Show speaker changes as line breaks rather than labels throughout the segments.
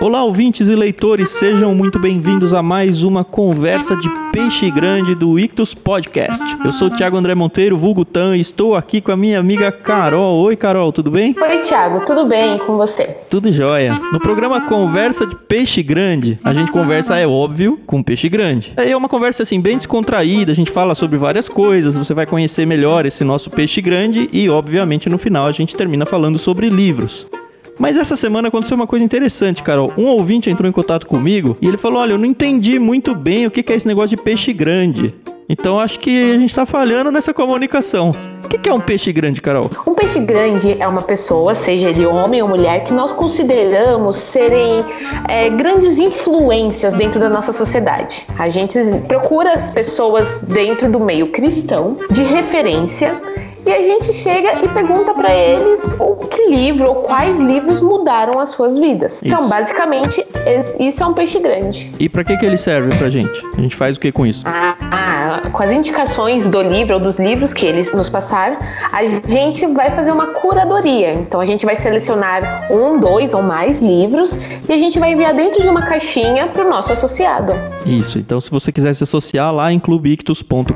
Olá, ouvintes e leitores, sejam muito bem-vindos a mais uma conversa de peixe grande do Ictus Podcast. Eu sou o Thiago André Monteiro, vulgo Tan, e estou aqui com a minha amiga Carol. Oi, Carol, tudo bem?
Oi, Thiago, tudo bem com você?
Tudo jóia. No programa Conversa de Peixe Grande, a gente conversa, é óbvio, com peixe grande. É uma conversa assim, bem descontraída, a gente fala sobre várias coisas, você vai conhecer melhor esse nosso peixe grande e, obviamente, no final a gente termina falando sobre livros. Mas essa semana aconteceu uma coisa interessante, Carol. Um ouvinte entrou em contato comigo e ele falou: Olha, eu não entendi muito bem o que é esse negócio de peixe grande. Então acho que a gente está falhando nessa comunicação. O que é um peixe grande, Carol?
Um peixe grande é uma pessoa, seja ele homem ou mulher, que nós consideramos serem é, grandes influências dentro da nossa sociedade. A gente procura pessoas dentro do meio cristão de referência e a gente chega e pergunta para eles o que livro ou quais livros mudaram as suas vidas. Então, isso. Então, basicamente, isso é um peixe grande.
E para que, que ele serve pra gente? A gente faz o que com isso?
Ah, ah, com as indicações do livro ou dos livros que eles nos passaram, a gente vai fazer uma curadoria. Então, a gente vai selecionar um, dois ou mais livros e a gente vai enviar dentro de uma caixinha para o nosso associado.
Isso. Então, se você quiser se associar lá em clubeictus.com.br,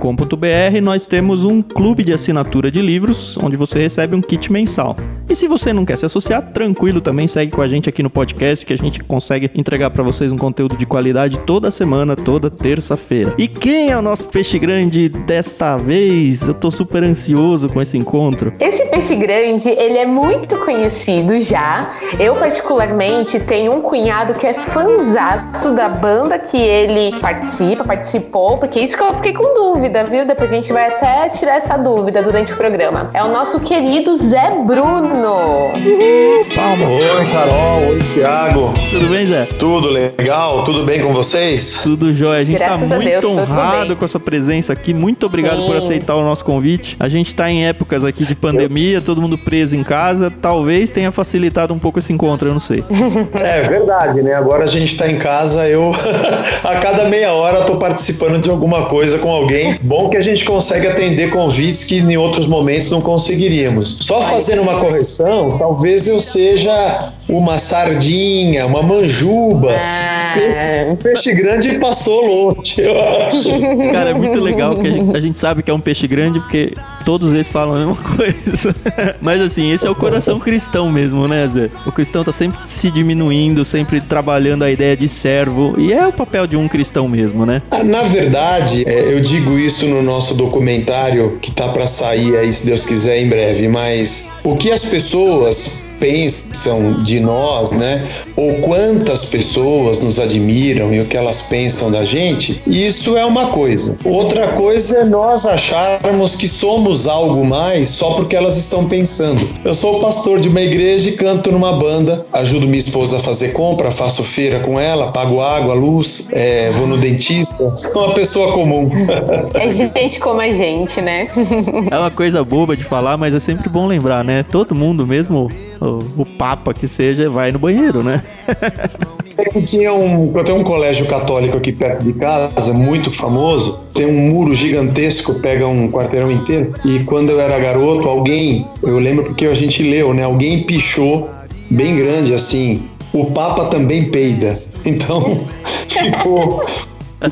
nós temos um clube de assinatura de livros, onde você recebe um kit mensal. E se você não quer se associar, tranquilo também, segue com a gente aqui no podcast que a gente consegue entregar para vocês um conteúdo de qualidade toda semana, toda terça-feira. E quem é o nosso peixe grande desta vez? Eu tô super ansioso com esse encontro.
Esse peixe grande, ele é muito conhecido já. Eu particularmente tenho um cunhado que é fanzaço da banda que ele participa, participou, porque isso que eu fiquei com dúvida, viu? Depois a gente vai até tirar essa dúvida durante o programa. É o nosso querido Zé Bruno.
Uhul, palma. Oi, Carol. Oi, Thiago.
Tudo bem, Zé?
Tudo legal? Tudo bem com vocês?
Tudo jóia. A gente tá Graças tá muito Deus, honrado com a sua presença aqui. Muito obrigado Sim. por aceitar o nosso convite. A gente tá em épocas aqui de pandemia, todo mundo preso em casa. Talvez tenha facilitado um pouco esse encontro, eu não sei.
É verdade, né? Agora a gente tá em casa, eu a cada meia hora tô participando de alguma coisa com alguém. Bom que a gente consegue atender convites que em outros momentos não conseguiríamos. Só fazendo uma correção, talvez eu seja uma sardinha, uma manjuba. Ah. Um peixe grande passou longe, eu acho.
Cara, é muito legal que a gente, a gente sabe que é um peixe grande porque todos eles falam a mesma coisa. Mas assim, esse é o coração cristão mesmo, né, Zé? O cristão tá sempre se diminuindo, sempre trabalhando a ideia de servo. E é o papel de um cristão mesmo, né?
Ah, na verdade, é, eu digo isso no nosso documentário que tá para sair aí, se Deus quiser, em breve. Mas o que as pessoas pensam de nós, né? Ou quantas pessoas nos admiram e o que elas pensam da gente, isso é uma coisa. Outra coisa é nós acharmos que somos algo mais só porque elas estão pensando. Eu sou pastor de uma igreja e canto numa banda, ajudo minha esposa a fazer compra, faço feira com ela, pago água, luz, é, vou no dentista. Sou uma pessoa comum.
É gente como a gente, né?
É uma coisa boba de falar, mas é sempre bom lembrar, né? Todo mundo, mesmo o, Papa que seja, vai no banheiro, né?
Tinha um, eu tenho um colégio católico aqui perto de casa, muito famoso. Tem um muro gigantesco, pega um quarteirão inteiro. E quando eu era garoto, alguém, eu lembro porque a gente leu, né? Alguém pichou bem grande assim. O Papa também peida. Então ficou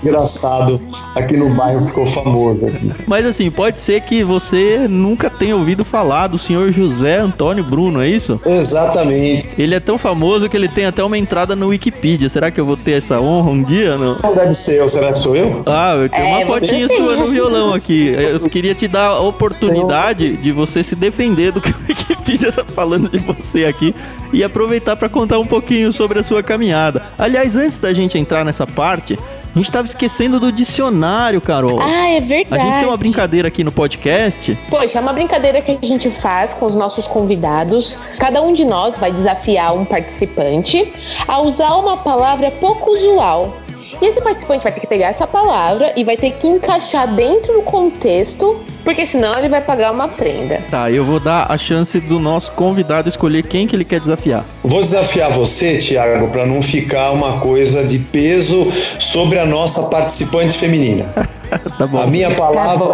engraçado aqui no bairro ficou famoso. Aqui.
Mas assim, pode ser que você nunca tenha ouvido falar do senhor José Antônio Bruno, é isso?
Exatamente.
Ele é tão famoso que ele tem até uma entrada no Wikipedia. Será que eu vou ter essa honra um dia? Não,
não deve ser eu. Será que sou eu?
Ah, eu tenho é, uma fotinha sua no violão aqui. Eu queria te dar a oportunidade de você se defender do que o Wikipedia tá falando de você aqui e aproveitar para contar um pouquinho sobre a sua caminhada. Aliás, antes da gente entrar nessa parte, a gente tava esquecendo do dicionário, Carol.
Ah, é verdade.
A gente tem uma brincadeira aqui no podcast.
Poxa, é uma brincadeira que a gente faz com os nossos convidados. Cada um de nós vai desafiar um participante a usar uma palavra pouco usual. E esse participante vai ter que pegar essa palavra e vai ter que encaixar dentro do contexto porque senão ele vai pagar uma prenda.
Tá, eu vou dar a chance do nosso convidado escolher quem que ele quer desafiar.
Vou desafiar você, Thiago, para não ficar uma coisa de peso sobre a nossa participante feminina.
tá bom.
A minha palavra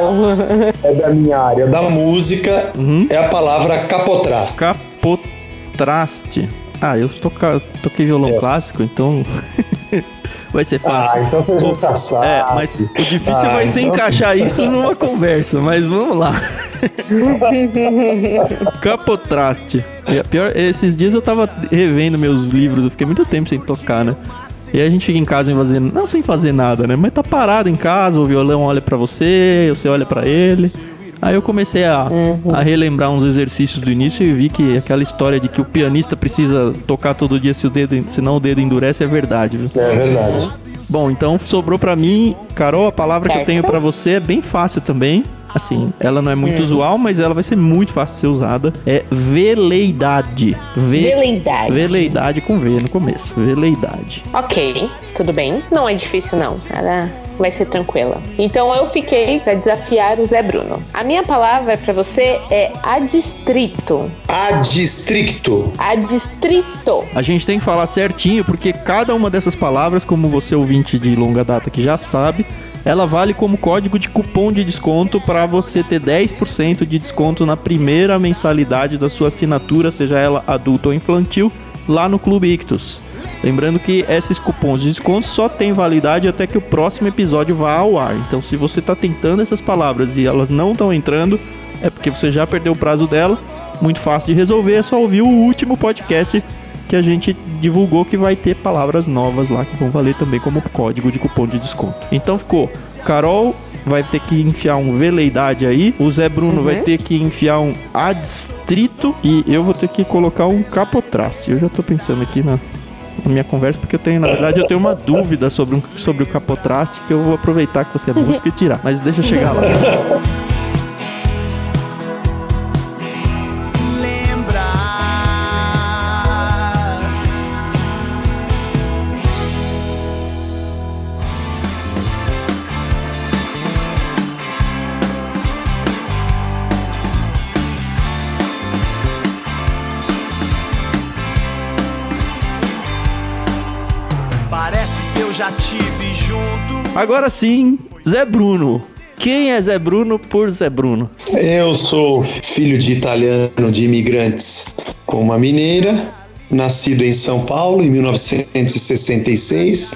tá é da minha área da música, uhum. é a palavra capotraste.
Capotraste. Ah, eu toca, toquei violão
É.
clássico, então vai ser fácil.
Ah, então você já
Pô,
tá.
É, mas o difícil
Ah,
vai ser
então-
encaixar isso numa conversa, mas vamos lá. Capotraste. E a pior, esses dias eu tava revendo meus livros, eu fiquei muito tempo sem tocar, né? E aí a gente fica em casa sem fazer, não sem fazer nada, né? Mas tá parado em casa, o violão olha pra você, você olha pra ele. Aí eu comecei a, a relembrar uns exercícios do início e vi que aquela história de que o pianista precisa tocar todo dia se o dedo, senão o dedo endurece é verdade, viu?
É verdade.
Bom, então sobrou pra mim, Carol, a palavra que eu
Certo.
tenho pra você é bem fácil também. Assim, ela não é muito usual, mas ela vai ser muito fácil de ser usada. É veleidade. Ve
Veleidade.
Veleidade com V no começo. Veleidade.
Ok, tudo bem. Não é difícil, não. Ela vai ser tranquila. Então eu fiquei pra desafiar o Zé Bruno. A minha palavra pra você é adstrito.
Adstricto.
Adstrito.
A gente tem que falar certinho, porque cada uma dessas palavras, como você ouvinte de longa data que já sabe, ela vale como código de cupom de desconto para você ter 10% de desconto na primeira mensalidade da sua assinatura, seja ela adulta ou infantil, lá no Clube Ictus. Lembrando que esses cupons de desconto só têm validade até que o próximo episódio vá ao ar. Então, se você está tentando essas palavras e elas não estão entrando, é porque você já perdeu o prazo dela. Muito fácil de resolver, é só ouvir o último podcast que a gente divulgou que vai ter palavras novas lá que vão valer também como código de cupom de desconto. Então ficou, Carol vai ter que enfiar um veleidade aí, o Zé Bruno vai ter que enfiar um adstrito e eu vou ter que colocar um capotraste. Eu já tô pensando aqui na, na minha conversa porque eu tenho, na verdade, eu tenho uma dúvida sobre, um, sobre o capotraste que eu vou aproveitar que você é música e tirar, mas deixa eu chegar lá. Agora sim, Zé Bruno. Quem é Zé Bruno por Zé Bruno?
Eu sou filho de italiano de imigrantes com uma mineira, nascido em São Paulo em 1966.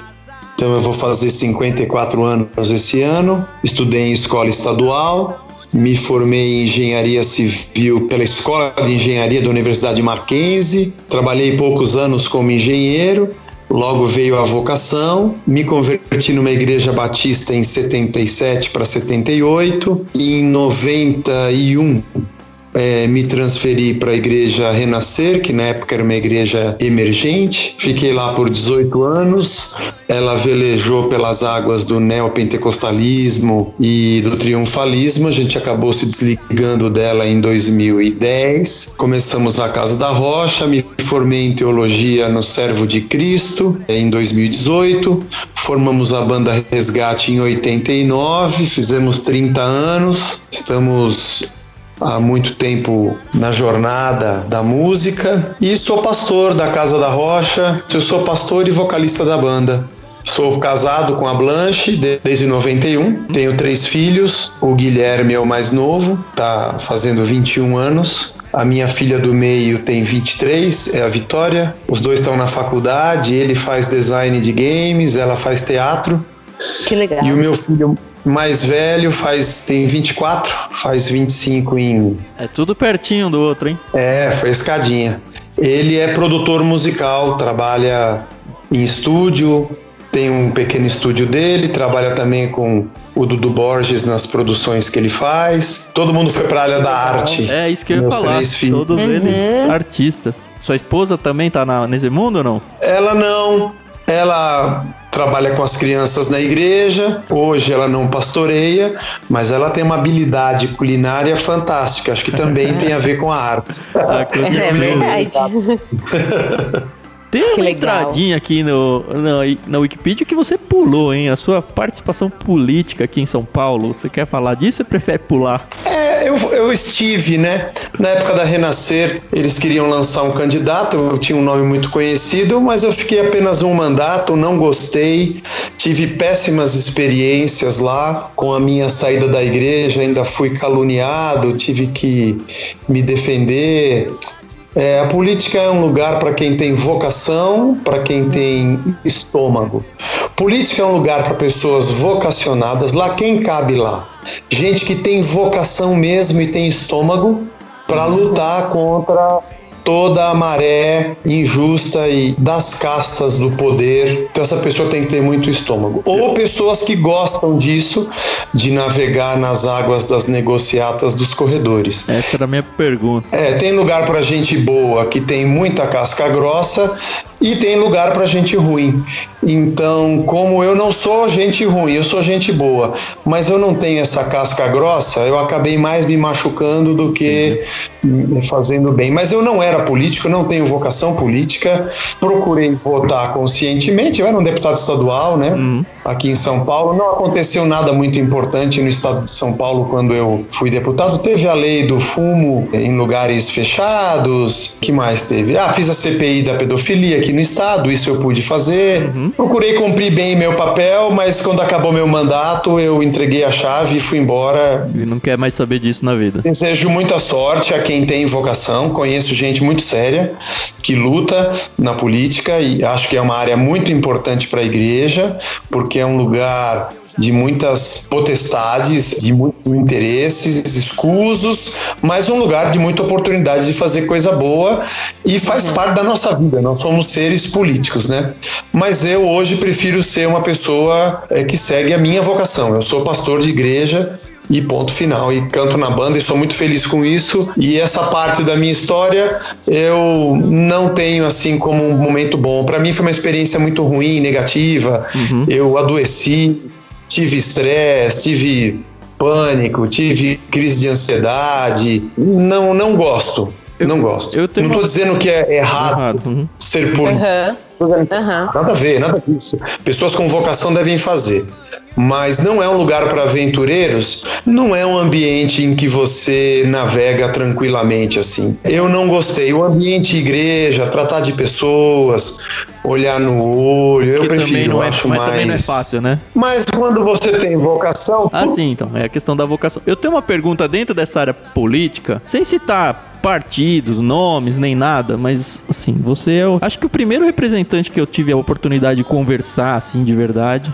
Então eu vou fazer 54 anos esse ano. Estudei em escola estadual, me formei em engenharia civil pela Escola de Engenharia da Universidade Mackenzie. Trabalhei poucos anos como engenheiro. Logo veio a vocação, me converti numa igreja batista em 77 para 78. Em 91 é, me transferi para a igreja Renascer, que na época era uma igreja emergente. Fiquei lá por 18 anos. Ela velejou pelas águas do neopentecostalismo e do triunfalismo. A gente acabou se desligando dela em 2010. Começamos a Casa da Rocha. Me formei em teologia no Servo de Cristo em 2018. Formamos a banda Resgate em 89. Fizemos 30 anos. Estamos há muito tempo na jornada da música e sou pastor da Casa da Rocha. Eu sou pastor e vocalista da banda. Sou casado com a Blanche de- desde 91. Tenho três filhos. O Guilherme é o mais novo, tá fazendo 21 anos. A minha filha do meio tem 23, é a Vitória. Os dois estão na faculdade. Ele faz design de games, ela faz teatro.
Que legal.
E o meu filho mais velho faz tem 24, faz 25 em.
É tudo pertinho do outro, hein?
É, foi escadinha. Ele é produtor musical, trabalha em estúdio, tem um pequeno estúdio dele, trabalha também com o Dudu Borges nas produções que ele faz. Todo mundo foi pra área da arte.
É isso que eu ia
Meus
falar.
três filhos.
Todos eles artistas. Sua esposa também tá na- nesse mundo ou não?
Ela não. Ela trabalha com as crianças na igreja. Hoje ela não pastoreia, mas ela tem uma habilidade culinária fantástica. Acho que também tem a ver com a arte.
Ah,
É
certeza.
verdade.
Tem uma
Que legal.
entradinha aqui no, na, na Wikipedia que você pulou, hein? A sua participação política aqui em São Paulo. Você quer falar disso ou prefere pular?
É, eu, eu estive, né? Na época da Renascer, eles queriam lançar um candidato, eu tinha um nome muito conhecido, mas eu fiquei apenas um mandato, não gostei, tive péssimas experiências lá. Com a minha saída da igreja, ainda fui caluniado, tive que me defender. É, a política é um lugar para quem tem vocação, para quem tem estômago. Política é um lugar para pessoas vocacionadas, lá quem cabe lá? Gente que tem vocação mesmo e tem estômago para lutar contra toda a maré injusta e das castas do poder. Então essa pessoa tem que ter muito estômago. Ou pessoas que gostam disso, de navegar nas águas das negociatas dos corredores.
Essa era a minha pergunta.
É, tem lugar para gente boa que tem muita casca grossa e tem lugar para gente ruim. Então, como eu não sou gente ruim, eu sou gente boa, mas eu não tenho essa casca grossa, eu acabei mais me machucando do que me fazendo bem. Mas eu não era político, não tenho vocação política, procurei votar conscientemente. Eu era um deputado estadual, né? Uhum. Aqui em São Paulo. Não aconteceu nada muito importante no estado de São Paulo quando eu fui deputado. Teve a lei do fumo em lugares fechados. que mais teve? Ah, fiz a CPI da pedofilia aqui no estado, isso eu pude fazer. Uhum. Procurei cumprir bem meu papel, mas quando acabou meu mandato, eu entreguei a chave e fui embora.
E não quer mais saber disso na vida.
Desejo muita sorte a quem tem vocação. Conheço gente muito séria que luta na política e acho que é uma área muito importante para a igreja, porque é um lugar de muitas potestades, de muitos interesses escusos, mas um lugar de muita oportunidade de fazer coisa boa e faz uhum. parte da nossa vida. Nós somos seres políticos, né? Mas eu hoje prefiro ser uma pessoa é, que segue a minha vocação. Eu sou pastor de igreja e ponto final. E canto na banda e sou muito feliz com isso. E essa parte da minha história eu não tenho assim como um momento bom. Para mim foi uma experiência muito ruim, negativa. Uhum. Eu adoeci, tive estresse, tive pânico, tive crise de ansiedade. Não, não gosto. Eu, não gosto. Eu não estou uma... dizendo que é errado, errado. Uhum. ser por. Uhum. Uhum. Nada a ver, nada disso. Pessoas com vocação devem fazer mas não é um lugar para aventureiros, não é um ambiente em que você navega tranquilamente assim. Eu não gostei. O ambiente igreja, tratar de pessoas, olhar no olho, eu prefiro, não é, acho
mas
mais.
também não é fácil, né?
Mas quando você tem vocação.
Ah, sim, então. É a questão da vocação. Eu tenho uma pergunta dentro dessa área política, sem citar partidos, nomes, nem nada, mas assim, você é o, acho que o primeiro representante que eu tive a oportunidade de conversar assim de verdade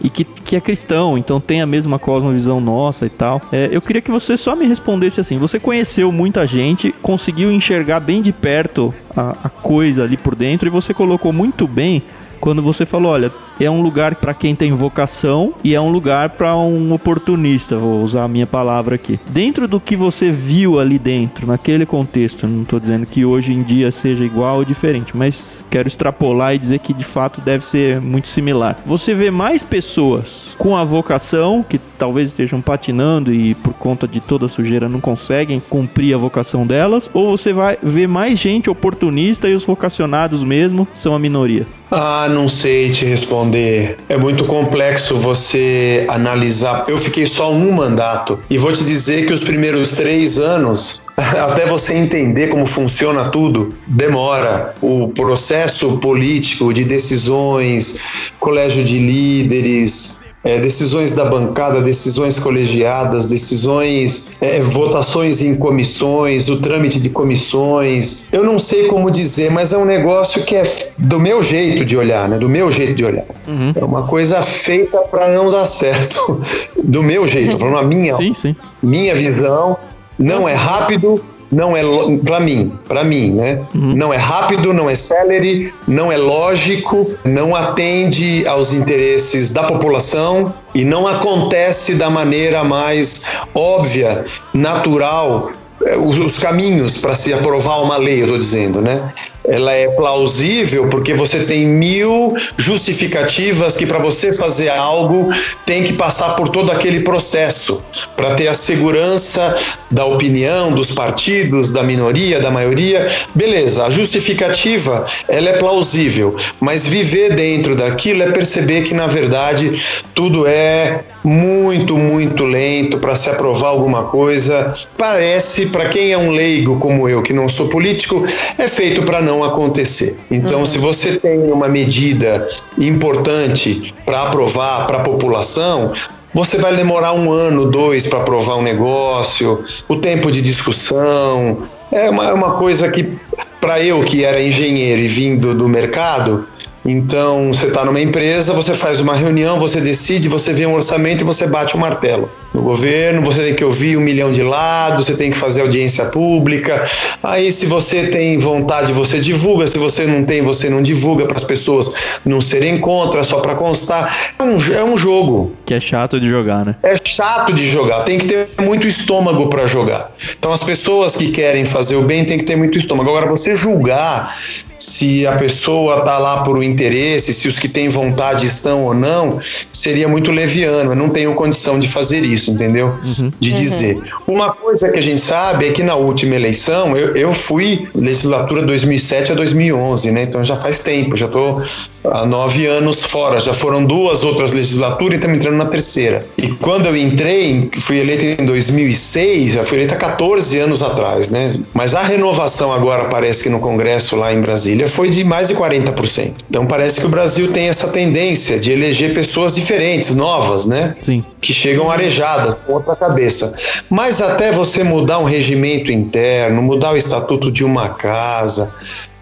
e que, que é cristão, então tem a mesma cosmovisão nossa e tal. É, eu queria que você só me respondesse assim: você conheceu muita gente, conseguiu enxergar bem de perto a, a coisa ali por dentro e você colocou muito bem quando você falou, olha, é um lugar para quem tem vocação e é um lugar para um oportunista, vou usar a minha palavra aqui. Dentro do que você viu ali dentro, naquele contexto, não estou dizendo que hoje em dia seja igual ou diferente, mas quero extrapolar e dizer que de fato deve ser muito similar. Você vê mais pessoas com a vocação que talvez estejam patinando e por conta de toda a sujeira não conseguem cumprir a vocação delas, ou você vai ver mais gente oportunista e os vocacionados mesmo são a minoria?
Ah, não sei te responder. É muito complexo você analisar. Eu fiquei só um mandato e vou te dizer que os primeiros três anos até você entender como funciona tudo, demora. O processo político de decisões, colégio de líderes, é, decisões da bancada, decisões colegiadas, decisões, é, votações em comissões, o trâmite de comissões. Eu não sei como dizer, mas é um negócio que é do meu jeito de olhar, né? Do meu jeito de olhar. Uhum. É uma coisa feita para não dar certo. Do meu jeito, falando a minha, sim, sim. minha visão. Não é rápido, não é para mim, para mim, né? Uhum. Não é rápido, não é celery, não é lógico, não atende aos interesses da população e não acontece da maneira mais óbvia, natural, eh, os, os caminhos para se aprovar uma lei, eu estou dizendo, né? Ela é plausível porque você tem mil justificativas que para você fazer algo tem que passar por todo aquele processo para ter a segurança da opinião dos partidos, da minoria, da maioria. Beleza, a justificativa ela é plausível, mas viver dentro daquilo é perceber que na verdade tudo é muito, muito lento para se aprovar alguma coisa. Parece, para quem é um leigo como eu, que não sou político, é feito para não acontecer. Então, uhum. se você tem uma medida importante para aprovar para a população, você vai demorar um ano, dois para aprovar um negócio, o tempo de discussão. É uma, é uma coisa que, para eu que era engenheiro e vindo do mercado, então, você está numa empresa, você faz uma reunião, você decide, você vê um orçamento e você bate o um martelo. No governo, você tem que ouvir um milhão de lados, você tem que fazer audiência pública. Aí, se você tem vontade, você divulga. Se você não tem, você não divulga para as pessoas não serem contra, só para constar. É um, é um jogo.
Que é chato de jogar, né?
É chato de jogar. Tem que ter muito estômago para jogar. Então, as pessoas que querem fazer o bem têm que ter muito estômago. Agora, você julgar se a pessoa está lá por um interesse, se os que têm vontade estão ou não, seria muito leviano. Eu não tenho condição de fazer isso, entendeu? Uhum. De dizer. Uhum. Uma coisa que a gente sabe é que na última eleição, eu, eu fui legislatura 2007 a 2011, né? Então já faz tempo, já estou há nove anos fora. Já foram duas outras legislaturas e estamos entrando na terceira. E quando eu entrei, fui eleito em 2006, já fui eleito há 14 anos atrás, né? Mas a renovação agora parece que no Congresso lá em Brasília Brasília foi de mais de 40%. Então parece que o Brasil tem essa tendência de eleger pessoas diferentes, novas, né?
Sim.
Que chegam arejadas, com outra cabeça. Mas até você mudar um regimento interno, mudar o estatuto de uma casa,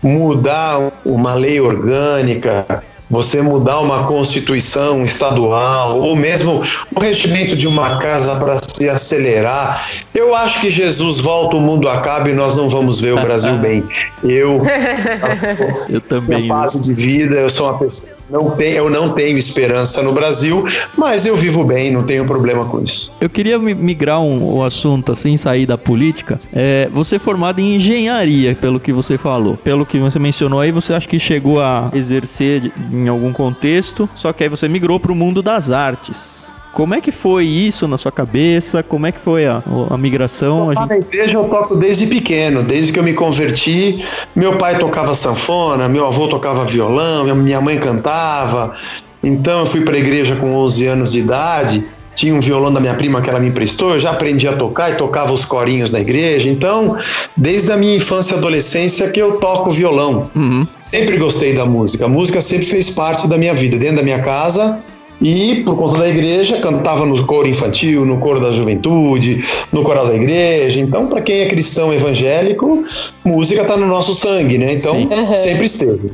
mudar uma lei orgânica, você mudar uma constituição estadual ou mesmo o regimento de uma casa para se acelerar. Eu acho que Jesus volta, o mundo acaba e nós não vamos ver o Brasil bem. Eu,
eu também.
Minha fase de vida, eu sou uma pessoa não tem, eu não tenho esperança no Brasil, mas eu vivo bem, não tenho problema com isso.
Eu queria migrar um, um assunto assim, sair da política. É, você é formado em engenharia, pelo que você falou. Pelo que você mencionou aí, você acha que chegou a exercer em algum contexto, só que aí você migrou para o mundo das artes. Como é que foi isso na sua cabeça? Como é que foi a, a migração?
Eu gente... Na igreja eu toco desde pequeno, desde que eu me converti. Meu pai tocava sanfona, meu avô tocava violão, minha mãe cantava. Então eu fui para a igreja com 11 anos de idade. Tinha um violão da minha prima que ela me emprestou, eu já aprendi a tocar e tocava os corinhos na igreja. Então, desde a minha infância e adolescência que eu toco violão. Uhum. Sempre gostei da música. A música sempre fez parte da minha vida. Dentro da minha casa, e, por conta da igreja, cantava no coro infantil, no coro da juventude, no coral da igreja. Então, para quem é cristão evangélico, música está no nosso sangue, né? Então, uhum. sempre esteve.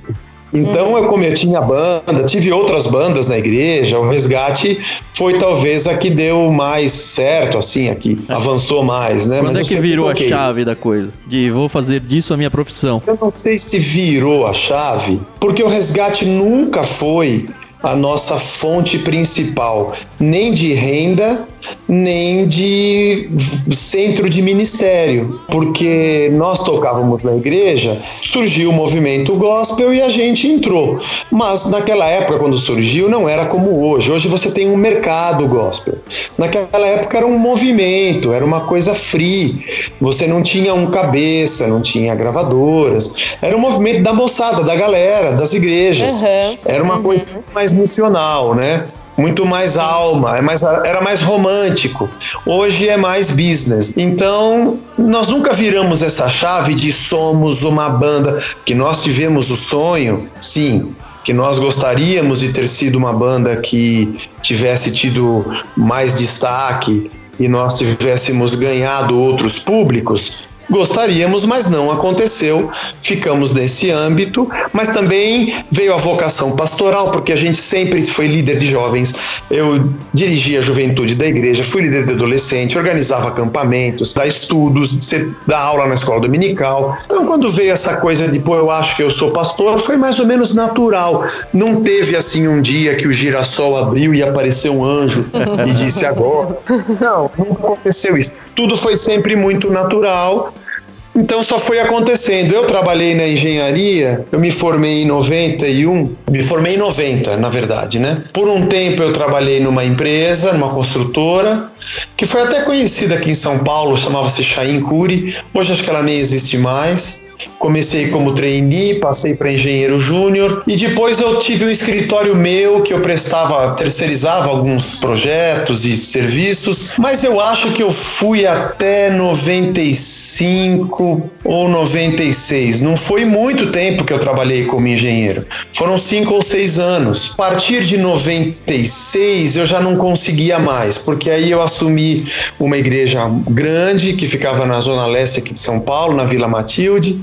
Então, uhum. eu, como eu tinha banda, tive outras bandas na igreja, o Resgate foi talvez a que deu mais certo, assim, a que é. avançou mais, né?
Quando Mas é que virou a chave da coisa? De vou fazer disso a minha profissão?
Eu não sei se virou a chave, porque o Resgate nunca foi a nossa fonte principal, nem de renda, nem de centro de ministério, porque nós tocávamos na igreja, surgiu o movimento gospel e a gente entrou. Mas naquela época, quando surgiu, não era como hoje. Hoje você tem um mercado gospel. Naquela época era um movimento, era uma coisa free. Você não tinha um cabeça, não tinha gravadoras. Era um movimento da moçada, da galera, das igrejas. Uhum. Era uma uhum. coisa mais missional, né? Muito mais alma, é mais, era mais romântico. Hoje é mais business. Então, nós nunca viramos essa chave de somos uma banda, que nós tivemos o sonho, sim, que nós gostaríamos de ter sido uma banda que tivesse tido mais destaque e nós tivéssemos ganhado outros públicos, Gostaríamos, mas não aconteceu. Ficamos nesse âmbito, mas também veio a vocação pastoral, porque a gente sempre foi líder de jovens. Eu dirigia a juventude da igreja, fui líder de adolescente, organizava acampamentos, dar estudos, dar aula na escola dominical. Então, quando veio essa coisa de, pô, eu acho que eu sou pastor, foi mais ou menos natural. Não teve assim um dia que o girassol abriu e apareceu um anjo e disse agora. Não, não aconteceu isso. Tudo foi sempre muito natural então só foi acontecendo. Eu trabalhei na engenharia, eu me formei em 91, me formei em 90, na verdade, né? Por um tempo eu trabalhei numa empresa, numa construtora, que foi até conhecida aqui em São Paulo, chamava-se Chain Curi. Hoje acho que ela nem existe mais. Comecei como trainee, passei para engenheiro júnior e depois eu tive um escritório meu que eu prestava, terceirizava alguns projetos e serviços, mas eu acho que eu fui até 95 ou 96. Não foi muito tempo que eu trabalhei como engenheiro. Foram cinco ou seis anos. A partir de 96 eu já não conseguia mais, porque aí eu assumi uma igreja grande que ficava na zona leste aqui de São Paulo, na Vila Matilde.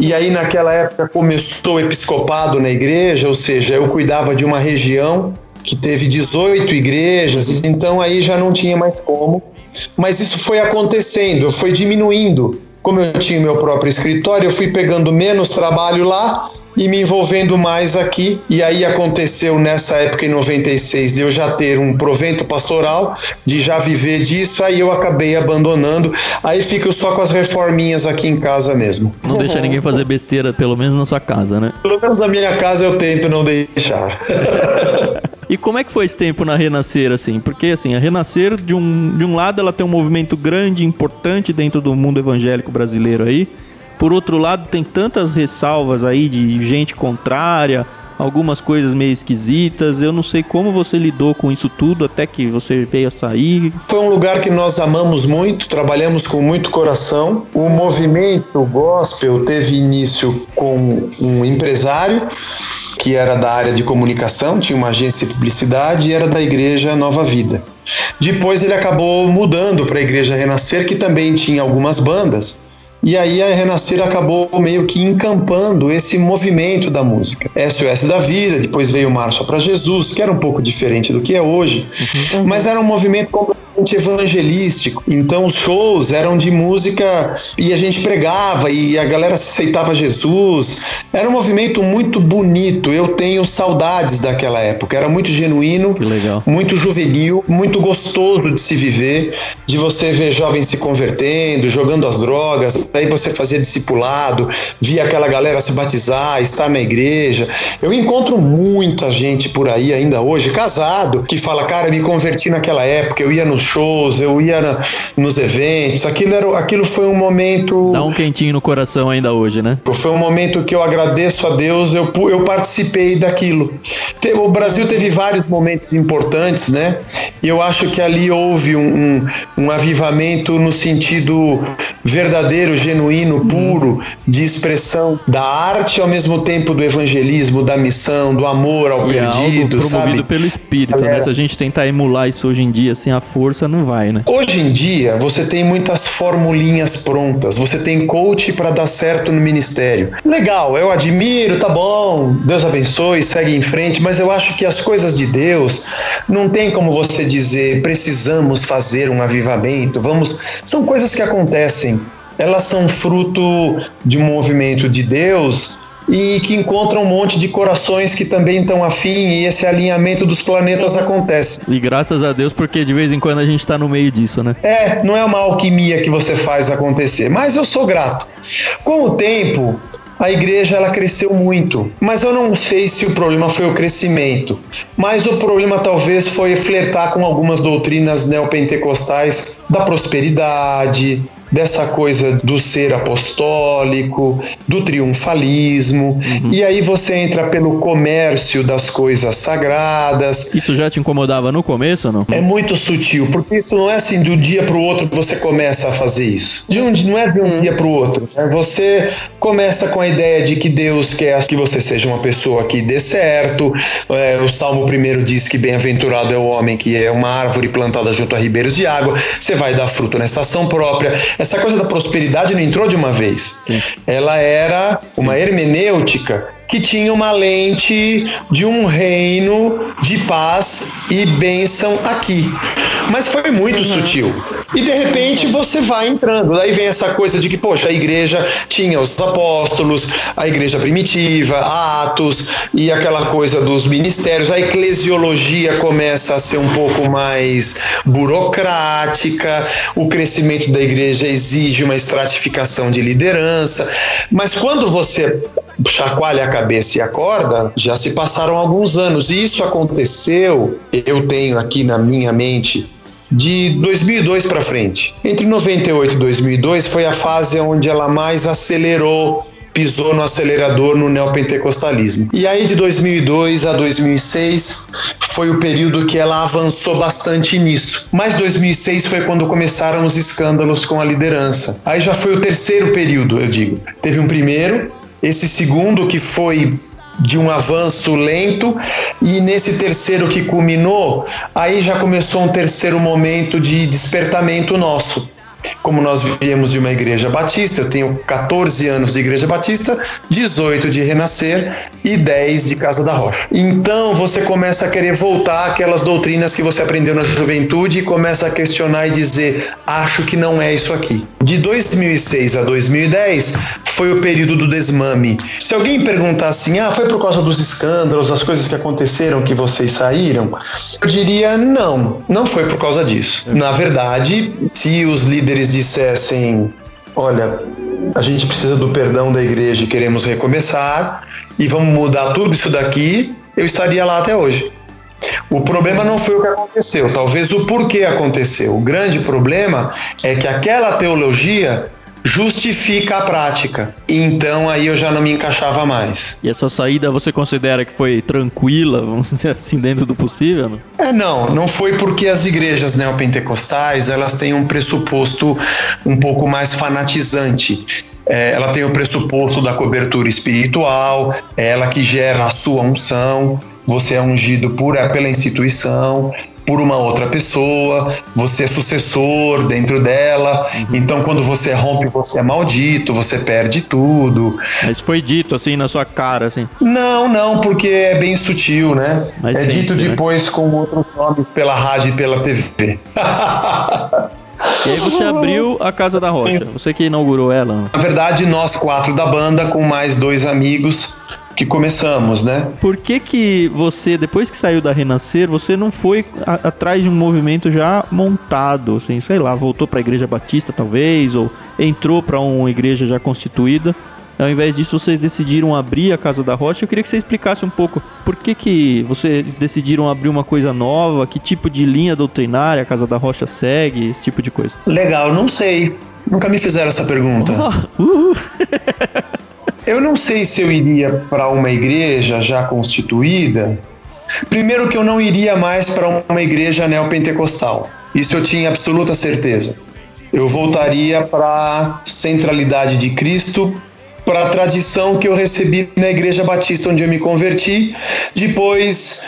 E aí naquela época começou o episcopado na igreja, ou seja, eu cuidava de uma região que teve 18 igrejas, então aí já não tinha mais como. Mas isso foi acontecendo, foi diminuindo. Como eu tinha meu próprio escritório, eu fui pegando menos trabalho lá e me envolvendo mais aqui. E aí aconteceu nessa época, em 96, de eu já ter um provento pastoral, de já viver disso, aí eu acabei abandonando. Aí fico só com as reforminhas aqui em casa mesmo.
Não deixa ninguém fazer besteira, pelo menos na sua casa, né?
Pelo menos na minha casa eu tento não deixar.
E como é que foi esse tempo na Renascer, assim? Porque, assim, a Renascer, de um, de um lado, ela tem um movimento grande, importante dentro do mundo evangélico brasileiro aí. Por outro lado, tem tantas ressalvas aí de gente contrária, algumas coisas meio esquisitas. Eu não sei como você lidou com isso tudo até que você veio a sair.
Foi um lugar que nós amamos muito, trabalhamos com muito coração. O movimento gospel teve início com um empresário que era da área de comunicação, tinha uma agência de publicidade e era da igreja Nova Vida. Depois ele acabou mudando para a igreja Renascer, que também tinha algumas bandas. E aí a Renascer acabou meio que encampando esse movimento da música. SOS da Vida, depois veio Marcha para Jesus, que era um pouco diferente do que é hoje, uhum. mas era um movimento evangelístico. Então os shows eram de música e a gente pregava e a galera aceitava Jesus. Era um movimento muito bonito. Eu tenho saudades daquela época. Era muito genuíno, muito juvenil, muito gostoso de se viver, de você ver jovens se convertendo, jogando as drogas, Daí você fazia discipulado, via aquela galera se batizar, estar na igreja. Eu encontro muita gente por aí ainda hoje, casado, que fala, cara, me converti naquela época, eu ia nos shows, eu ia nos eventos. Aquilo, era, aquilo foi um momento.
Dá um quentinho no coração ainda hoje, né?
Foi um momento que eu agradeço a Deus, eu, eu participei daquilo. O Brasil teve vários momentos importantes, né? E eu acho que ali houve um, um, um avivamento no sentido verdadeiro, genuíno, puro, de expressão da arte ao mesmo tempo do evangelismo, da missão, do amor ao
e
perdido,
é algo promovido
sabe?
pelo espírito, né? Se a gente tentar emular isso hoje em dia sem a força, não vai, né?
Hoje em dia, você tem muitas formulinhas prontas, você tem coach para dar certo no ministério. Legal, eu admiro, tá bom, Deus abençoe, segue em frente, mas eu acho que as coisas de Deus não tem como você dizer precisamos fazer um avivamento, vamos, são coisas que acontecem. Elas são fruto de um movimento de Deus e que encontram um monte de corações que também estão afim e esse alinhamento dos planetas acontece.
E graças a Deus, porque de vez em quando a gente está no meio disso, né?
É, não é uma alquimia que você faz acontecer, mas eu sou grato. Com o tempo, a igreja ela cresceu muito, mas eu não sei se o problema foi o crescimento, mas o problema talvez foi flertar com algumas doutrinas neopentecostais da prosperidade, dessa coisa do ser apostólico, do triunfalismo, uhum. e aí você entra pelo comércio das coisas sagradas.
Isso já te incomodava no começo ou não?
É muito sutil, porque isso não é assim do dia para o outro que você começa a fazer isso. De um, não é de um dia para o outro. Né? Você começa com a ideia de que Deus quer que você seja uma pessoa que dê certo. É, o Salmo primeiro diz que bem-aventurado é o homem que é uma árvore plantada junto a ribeiros de água. Você vai dar fruto na estação própria essa coisa da prosperidade não entrou de uma vez. Sim. Ela era uma hermenêutica que tinha uma lente de um reino de paz e bênção aqui. Mas foi muito uhum. sutil. E de repente você vai entrando. Daí vem essa coisa de que, poxa, a igreja tinha os apóstolos, a igreja primitiva, Atos e aquela coisa dos ministérios. A eclesiologia começa a ser um pouco mais burocrática, o crescimento da igreja exige uma estratificação de liderança. Mas quando você chacoalha a cabeça e acorda, já se passaram alguns anos. E isso aconteceu, eu tenho aqui na minha mente de 2002 para frente. Entre 98 e 2002 foi a fase onde ela mais acelerou pisou no acelerador no neopentecostalismo. E aí de 2002 a 2006 foi o período que ela avançou bastante nisso. Mas 2006 foi quando começaram os escândalos com a liderança. Aí já foi o terceiro período, eu digo. Teve um primeiro, esse segundo que foi de um avanço lento e nesse terceiro que culminou, aí já começou um terceiro momento de despertamento nosso como nós viemos de uma igreja batista, eu tenho 14 anos de igreja batista, 18 de renascer e 10 de Casa da Rocha. Então você começa a querer voltar àquelas doutrinas que você aprendeu na juventude e começa a questionar e dizer: acho que não é isso aqui. De 2006 a 2010 foi o período do desmame. Se alguém perguntar assim: ah, foi por causa dos escândalos, as coisas que aconteceram que vocês saíram, eu diria: não, não foi por causa disso. Na verdade, se os líderes líderes dissessem: olha, a gente precisa do perdão da igreja e queremos recomeçar e vamos mudar tudo isso daqui, eu estaria lá até hoje. O problema não foi o que aconteceu, talvez o porquê aconteceu. O grande problema é que aquela teologia justifica a prática. Então aí eu já não me encaixava mais.
E essa saída você considera que foi tranquila, vamos dizer assim, dentro do possível? Não?
É, não, não foi porque as igrejas neopentecostais, elas têm um pressuposto um pouco mais fanatizante. É, ela tem o pressuposto da cobertura espiritual, é ela que gera a sua unção, você é ungido por, pela instituição, por uma outra pessoa, você é sucessor dentro dela. Uhum. Então, quando você rompe, você é maldito, você perde tudo.
Mas foi dito assim na sua cara, assim?
Não, não, porque é bem sutil, né? Mas é dito né? depois né? com outros nomes pela rádio e pela TV.
E aí você abriu a Casa da Rocha, você que inaugurou ela.
Na verdade, nós quatro da banda, com mais dois amigos, que começamos, né?
Por que que você, depois que saiu da Renascer, você não foi a, atrás de um movimento já montado, assim, sei lá, voltou para a Igreja Batista talvez, ou entrou para uma igreja já constituída? Ao invés disso, vocês decidiram abrir a Casa da Rocha. Eu queria que você explicasse um pouco por que, que vocês decidiram abrir uma coisa nova, que tipo de linha doutrinária a Casa da Rocha segue, esse tipo de coisa.
Legal, não sei. Nunca me fizeram essa pergunta. Oh, uh. Eu não sei se eu iria para uma igreja já constituída. Primeiro que eu não iria mais para uma igreja neopentecostal. Isso eu tinha absoluta certeza. Eu voltaria para a centralidade de Cristo, para a tradição que eu recebi na igreja batista onde eu me converti. Depois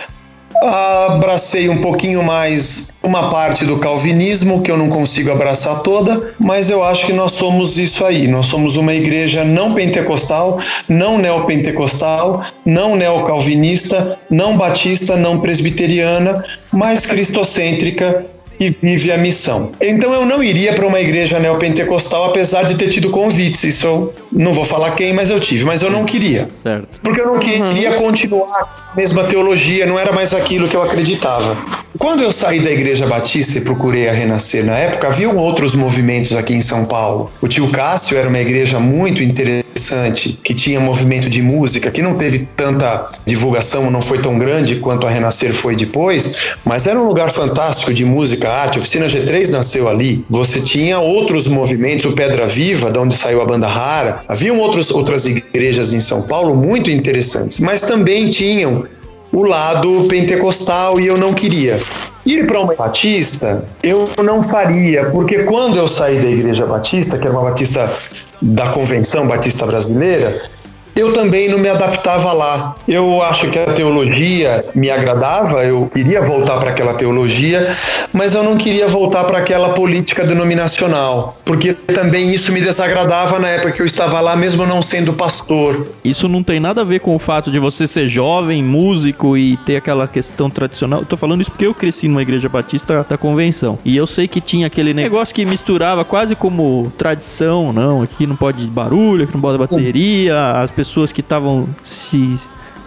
abracei um pouquinho mais uma parte do calvinismo que eu não consigo abraçar toda, mas eu acho que nós somos isso aí. Nós somos uma igreja não pentecostal, não neopentecostal, não neocalvinista, não batista, não presbiteriana, mas cristocêntrica que vive a missão. Então eu não iria para uma igreja neopentecostal, apesar de ter tido convites. Isso eu não vou falar quem, mas eu tive. Mas eu não queria. Certo. Porque eu não queria uhum. continuar a mesma teologia, não era mais aquilo que eu acreditava. Quando eu saí da Igreja Batista e procurei a Renascer na época, haviam outros movimentos aqui em São Paulo. O tio Cássio era uma igreja muito interessante, que tinha movimento de música, que não teve tanta divulgação, não foi tão grande quanto a Renascer foi depois, mas era um lugar fantástico de música, arte. A Oficina G3 nasceu ali. Você tinha outros movimentos, o Pedra Viva, de onde saiu a banda Rara. Haviam outros, outras igrejas em São Paulo muito interessantes, mas também tinham o lado pentecostal e eu não queria. Ir para uma batista, eu não faria, porque quando eu saí da igreja batista, que era uma batista da convenção batista brasileira, eu também não me adaptava lá. Eu acho que a teologia me agradava, eu queria voltar para aquela teologia, mas eu não queria voltar para aquela política denominacional, porque também isso me desagradava na época que eu estava lá, mesmo não sendo pastor.
Isso não tem nada a ver com o fato de você ser jovem, músico e ter aquela questão tradicional. Eu tô falando isso porque eu cresci numa igreja batista da convenção. E eu sei que tinha aquele negócio que misturava quase como tradição, não, aqui não pode barulho, aqui não pode bateria, as pessoas pessoas que estavam se,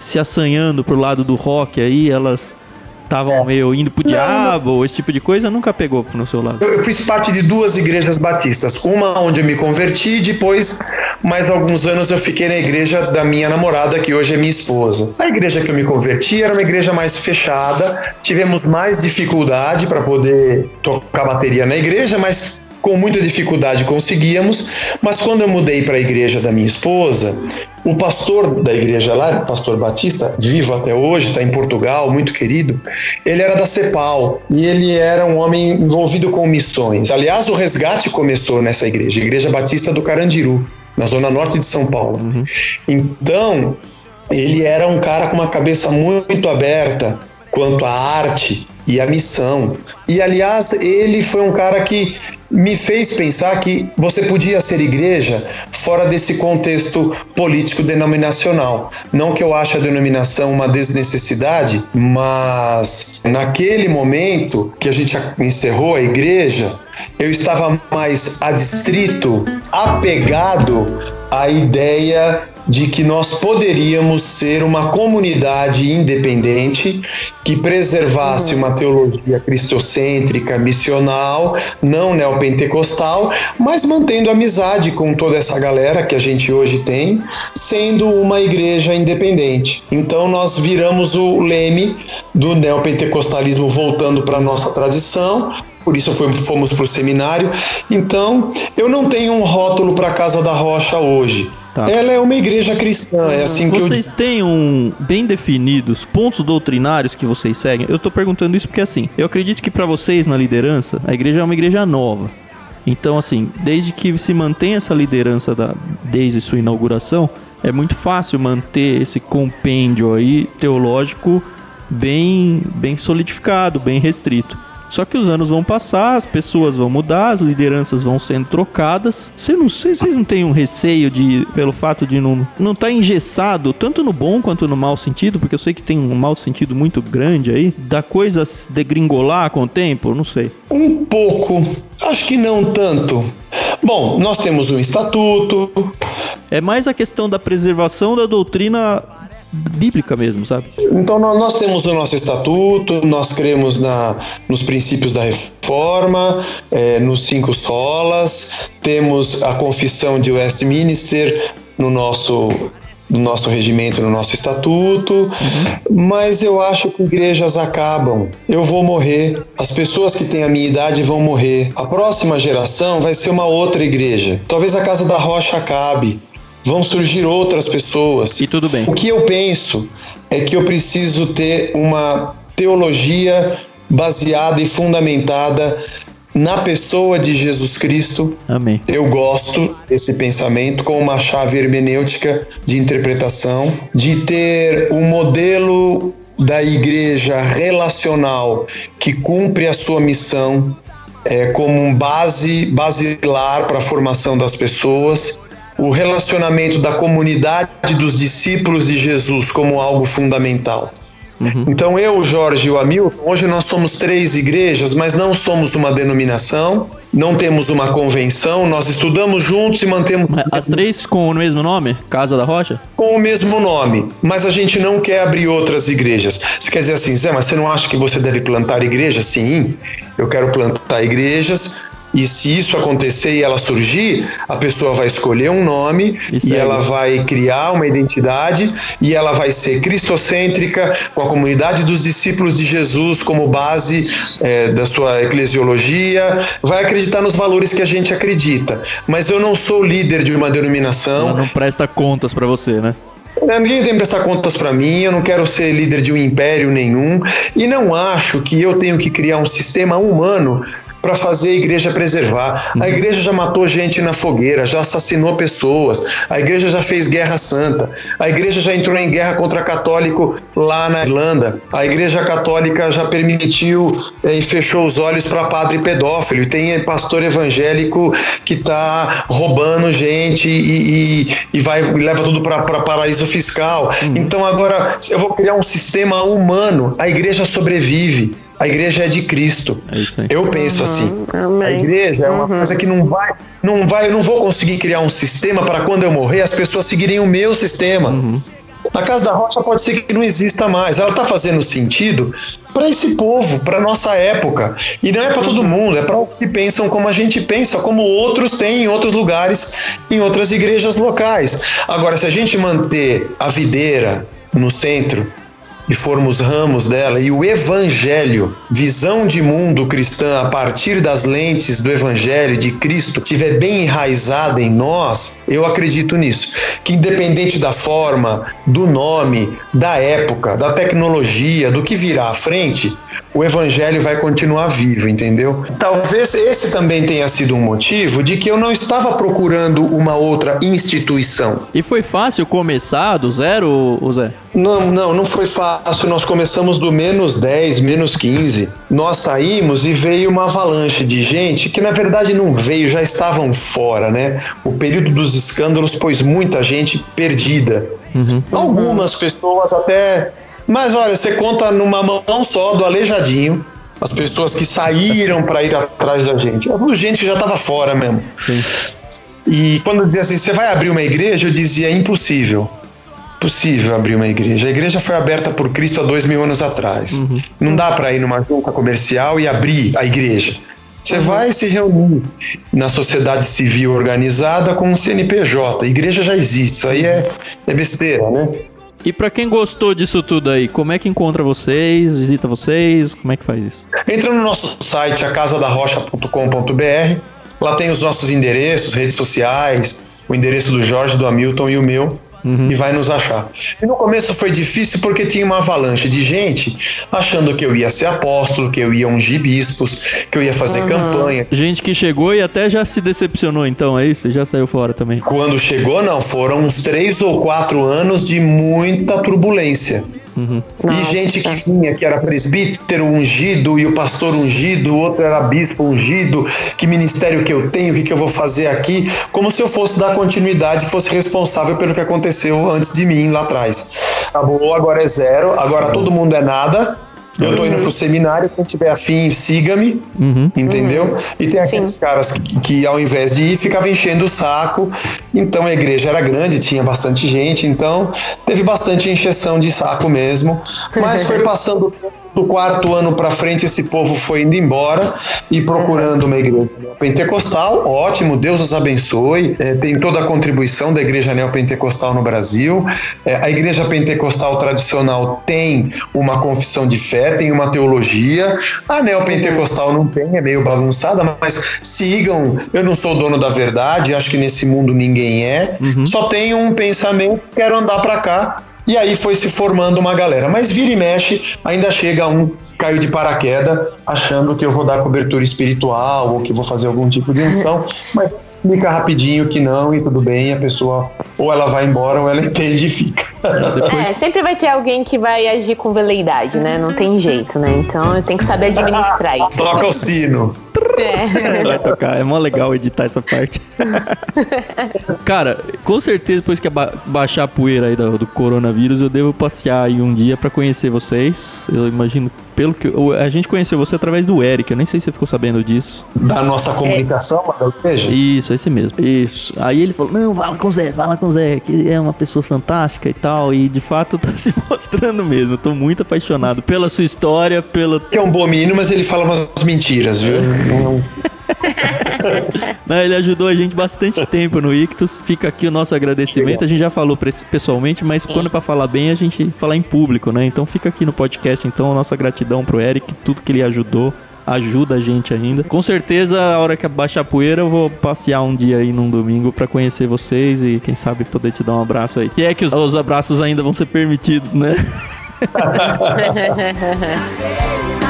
se assanhando pro lado do rock aí, elas estavam é. meio indo pro diabo, ou esse tipo de coisa, nunca pegou no seu lado?
Eu, fiz parte de duas igrejas batistas. Uma onde eu me converti, depois mas alguns anos eu fiquei na igreja da minha namorada, que hoje é minha esposa. A igreja que eu me converti era uma igreja mais fechada, tivemos mais dificuldade para poder tocar bateria na igreja, mas com muita dificuldade conseguíamos, mas quando eu mudei para a igreja da minha esposa, o pastor da igreja lá, o pastor Batista, vivo até hoje, está em Portugal, muito querido, ele era da CEPAL e ele era um homem envolvido com missões. Aliás, o resgate começou nessa igreja, Igreja Batista do Carandiru, na zona norte de São Paulo. Uhum. Então, ele era um cara com uma cabeça muito aberta quanto à arte e à missão. E aliás, ele foi um cara que me fez pensar que você podia ser igreja fora desse contexto político denominacional. Não que eu ache a denominação uma desnecessidade, mas naquele momento que a gente encerrou a igreja, eu estava mais adstrito, apegado à ideia de que nós poderíamos ser uma comunidade independente que preservasse uhum. uma teologia cristocêntrica, missional, não neopentecostal, mas mantendo amizade com toda essa galera que a gente hoje tem, sendo uma igreja independente. Então nós viramos o leme do neopentecostalismo voltando para a nossa tradição, por isso fomos para o seminário. Então, eu não tenho um rótulo para a Casa da Rocha hoje. Tá. Ela é uma igreja cristã, é assim
que
Vocês
eu... têm um bem definidos pontos doutrinários que vocês seguem? Eu tô perguntando isso porque assim, eu acredito que para vocês na liderança, a igreja é uma igreja nova. Então, assim, desde que se mantém essa liderança da, desde sua inauguração, é muito fácil manter esse compêndio aí teológico bem, bem solidificado, bem restrito. Só que os anos vão passar, as pessoas vão mudar, as lideranças vão sendo trocadas. Vocês não, vocês não têm um receio de, pelo fato de não não estar tá engessado, tanto no bom quanto no mau sentido, porque eu sei que tem um mau sentido muito grande aí, da coisa degringolar com o tempo? Não sei.
Um pouco. Acho que não tanto. Bom, nós temos um estatuto.
É mais a questão da preservação da doutrina bíblica mesmo, sabe?
Então nós temos o nosso estatuto, nós cremos na, nos princípios da reforma, é, nos cinco solas, temos a confissão de Westminster no nosso no nosso regimento, no nosso estatuto, mas eu acho que igrejas acabam. Eu vou morrer, as pessoas que têm a minha idade vão morrer. A próxima geração vai ser uma outra igreja. Talvez a Casa da Rocha acabe vão surgir outras pessoas.
E tudo bem.
O que eu penso é que eu preciso ter uma teologia baseada e fundamentada na pessoa de Jesus Cristo.
Amém.
Eu gosto desse pensamento como uma chave hermenêutica de interpretação, de ter um modelo da igreja relacional que cumpre a sua missão é, como um base basilar para a formação das pessoas o relacionamento da comunidade dos discípulos de Jesus como algo fundamental. Uhum. Então eu, Jorge e o Hamilton, hoje nós somos três igrejas, mas não somos uma denominação, não temos uma convenção, nós estudamos juntos e mantemos.
As três com o mesmo nome? Casa da Rocha?
Com o mesmo nome, mas a gente não quer abrir outras igrejas. Você quer dizer assim, Zé, mas você não acha que você deve plantar igrejas? Sim, eu quero plantar igrejas, e se isso acontecer e ela surgir, a pessoa vai escolher um nome isso e aí. ela vai criar uma identidade e ela vai ser cristocêntrica, com a comunidade dos discípulos de Jesus como base é, da sua eclesiologia, vai acreditar nos valores que a gente acredita. Mas eu não sou líder de uma denominação.
Ela não presta contas para você, né?
É, ninguém tem que prestar contas para mim, eu não quero ser líder de um império nenhum e não acho que eu tenho que criar um sistema humano para fazer a igreja preservar. A igreja já matou gente na fogueira, já assassinou pessoas, a igreja já fez guerra santa, a igreja já entrou em guerra contra católico lá na Irlanda, a igreja católica já permitiu eh, e fechou os olhos para padre pedófilo, e tem pastor evangélico que está roubando gente e, e, e vai e leva tudo para paraíso fiscal. Uhum. Então agora eu vou criar um sistema humano, a igreja sobrevive. A igreja é de Cristo. É eu penso uhum, assim. Amém. A igreja é uma uhum. coisa que não vai, não vai, eu não vou conseguir criar um sistema para quando eu morrer as pessoas seguirem o meu sistema. Uhum. A Casa da Rocha pode ser que não exista mais. Ela está fazendo sentido para esse povo, para nossa época. E não é para todo mundo, é para os que pensam como a gente pensa, como outros têm em outros lugares, em outras igrejas locais. Agora, se a gente manter a videira no centro, e formos ramos dela, e o evangelho, visão de mundo cristã a partir das lentes do evangelho de Cristo, estiver bem enraizada em nós, eu acredito nisso. Que independente da forma, do nome, da época, da tecnologia, do que virá à frente, o evangelho vai continuar vivo, entendeu? Talvez esse também tenha sido um motivo de que eu não estava procurando uma outra instituição.
E foi fácil começar do zero, Zé?
Não, não, não foi fácil. Nós começamos do menos 10, menos 15. Nós saímos e veio uma avalanche de gente que na verdade não veio, já estavam fora, né? O período dos escândalos pôs muita gente perdida. Uhum. Algumas pessoas até mas olha, você conta numa mão só do aleijadinho as pessoas que saíram para ir atrás da gente. A gente já estava fora mesmo. Sim. E quando dizia assim, você vai abrir uma igreja, eu dizia impossível. Possível abrir uma igreja. A igreja foi aberta por Cristo há dois mil anos atrás. Uhum. Não dá para ir numa junta comercial e abrir a igreja. Você uhum. vai se reunir na sociedade civil organizada com um CNPJ. A igreja já existe. Isso aí é, é besteira, né?
E para quem gostou disso tudo aí, como é que encontra vocês? Visita vocês? Como é que faz isso?
Entra no nosso site, acasadarrocha.com.br. Lá tem os nossos endereços, redes sociais, o endereço do Jorge, do Hamilton e o meu uhum. e vai nos achar. E no começo foi difícil porque tinha uma avalanche de gente achando que eu ia ser apóstolo, que eu ia ungir bispos, que eu ia fazer uhum. campanha.
Gente que chegou e até já se decepcionou, então, é isso? Já saiu fora também.
Quando chegou, não, foram uns três ou quatro anos de muita turbulência. Uhum. E gente que vinha, que era presbítero ungido e o pastor ungido, o outro era bispo ungido, que ministério que eu tenho, o que, que eu vou fazer aqui, como se eu fosse dar continuidade, fosse responsável pelo que aconteceu antes de mim lá atrás. Acabou, agora é zero, agora todo mundo é nada, eu tô indo pro seminário, quem tiver afim, siga-me, uhum. entendeu? Uhum. E tem aqueles Sim. caras que, que, ao invés de ir, ficavam enchendo o saco. Então a igreja era grande, tinha bastante gente, então teve bastante encheção de saco mesmo. Mas foi passando o tempo do quarto ano para frente, esse povo foi indo embora e procurando uma igreja pentecostal. Ótimo, Deus os abençoe. É, tem toda a contribuição da igreja neopentecostal no Brasil. É, a igreja pentecostal tradicional tem uma confissão de fé, tem uma teologia. A neopentecostal não tem, é meio bagunçada, mas sigam. Eu não sou dono da verdade, acho que nesse mundo ninguém é. Uhum. Só tenho um pensamento, quero andar para cá e aí foi se formando uma galera. Mas vira e mexe, ainda chega um caiu de paraquedas achando que eu vou dar cobertura espiritual ou que vou fazer algum tipo de unção. Mas explica rapidinho que não e tudo bem, a pessoa ou ela vai embora ou ela entende e fica.
Depois... É, sempre vai ter alguém que vai agir com veleidade, né? Não tem jeito, né? Então tem que saber administrar isso.
Toca o sino.
É. Vai tocar, é mó legal editar essa parte. Cara, com certeza depois que ba baixar a poeira aí do, do, coronavírus, eu devo passear aí um dia para conhecer vocês. Eu imagino, pelo que. A gente conheceu você através do Eric, eu nem sei se você ficou sabendo disso.
Da nossa comunicação, é.
Isso, esse mesmo. Isso. Aí ele falou: Não, fala com o Zé, fala com o Zé, que é uma pessoa fantástica e tal. E de fato tá se mostrando mesmo. Eu tô muito apaixonado pela sua história, pelo.
Que é um bom menino, mas ele fala umas mentiras, viu? Não.
Não, ele ajudou a gente bastante tempo no Ictus. Fica aqui o nosso agradecimento. A gente já falou pessoalmente, mas quando é pra falar bem, a gente fala em público, né? Então fica aqui no podcast, então, a nossa gratidão pro Eric, tudo que ele ajudou ajuda a gente ainda. Com certeza, a hora que baixar a poeira, eu vou passear um dia aí num domingo para conhecer vocês e quem sabe poder te dar um abraço aí. E é que os, os abraços ainda vão ser permitidos, né?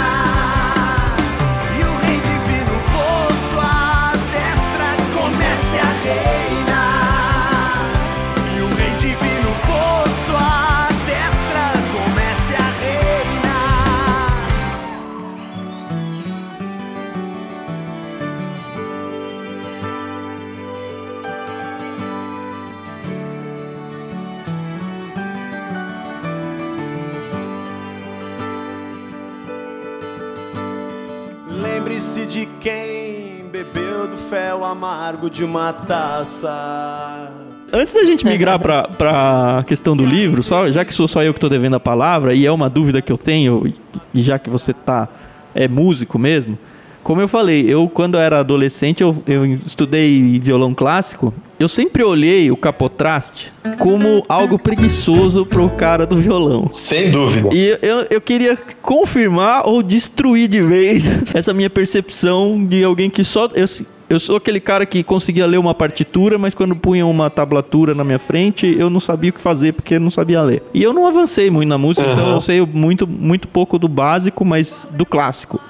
de quem bebeu do fel amargo de uma taça.
antes da gente migrar pra, pra questão do livro, só, já que sou só eu que tô devendo a palavra, e é uma dúvida que eu tenho, e já que você tá é músico mesmo, como eu falei, eu quando era adolescente, eu, eu estudei violão clássico, eu sempre olhei o capotraste como algo preguiçoso pro cara do violão.
Sem dúvida.
E eu, eu queria confirmar ou destruir de vez essa minha percepção de alguém que só. Eu, eu sou aquele cara que conseguia ler uma partitura, mas quando punha uma tablatura na minha frente, eu não sabia o que fazer porque não sabia ler. E eu não avancei muito na música, então eu sei muito, muito pouco do básico, mas do clássico.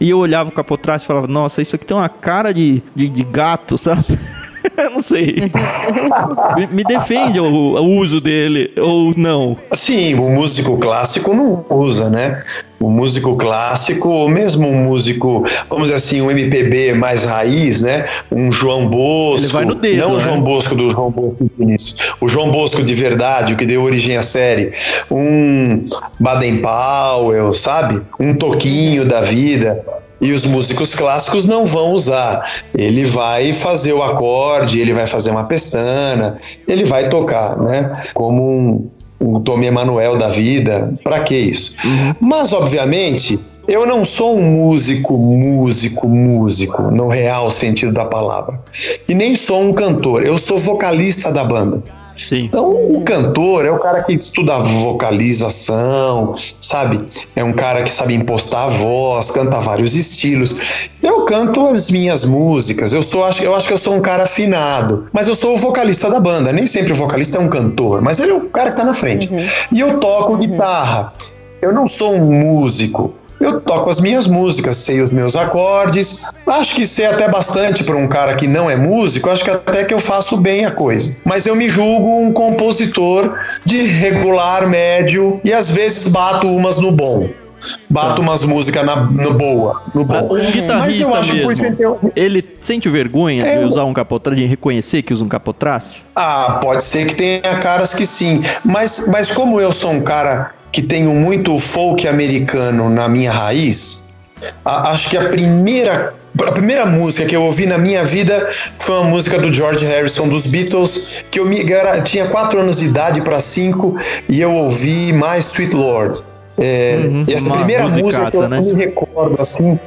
E eu olhava o capotraste e falava, nossa, isso aqui tem uma cara de, de, de gato, sabe? eu não sei. me, defende o, o uso dele, ou não.
Sim, o músico clássico não usa, né? O músico clássico, ou mesmo um músico, vamos dizer assim, um MPB mais raiz, né? Um João Bosco.
Ele vai no dedo,
Não o
né?
João Bosco do João Bosco do início. O João Bosco de verdade, o que deu origem à série. Um Baden Powell, sabe? Um Toquinho da vida. E os músicos clássicos não vão usar. Ele vai fazer o acorde, ele vai fazer uma pestana, ele vai tocar, né? Como um, um Tom Emanuel da vida. Para que isso? Mas, obviamente, eu não sou um músico, músico, músico, no real sentido da palavra. E nem sou um cantor. Eu sou vocalista da banda.
Sim.
Então, o cantor é o cara que estuda vocalização, sabe? É um cara que sabe impostar a voz, canta vários estilos. Eu canto as minhas músicas, eu, sou, acho- eu acho que eu sou um cara afinado, mas eu sou o vocalista da banda. Nem sempre o vocalista é um cantor, mas ele é o cara que tá na frente. E eu toco guitarra. Eu não sou um músico. Eu toco as minhas músicas, sei os meus acordes. Acho que sei até bastante para um cara que não é músico. Acho que até que eu faço bem a coisa. Mas eu me julgo um compositor de regular, médio e às vezes bato umas no bom. Bato umas músicas na, no boa, no bom.
Um
Mas
guitarrista
eu acho que por
mesmo,
eu-
ele sente vergonha
É,
de usar um capotraste, de reconhecer que usa um capotraste?
Ah, pode ser que tenha caras que sim. Mas, mas como eu sou um cara que tenho muito folk americano na minha raiz, a- acho que a primeira, a primeira música que eu ouvi na minha vida foi uma música do George Harrison dos Beatles, que eu, me, eu tinha quatro anos de idade para cinco e eu ouvi My Sweet Lord. É,
Uhum,
e essa primeira música que eu
né?
me recordo assim.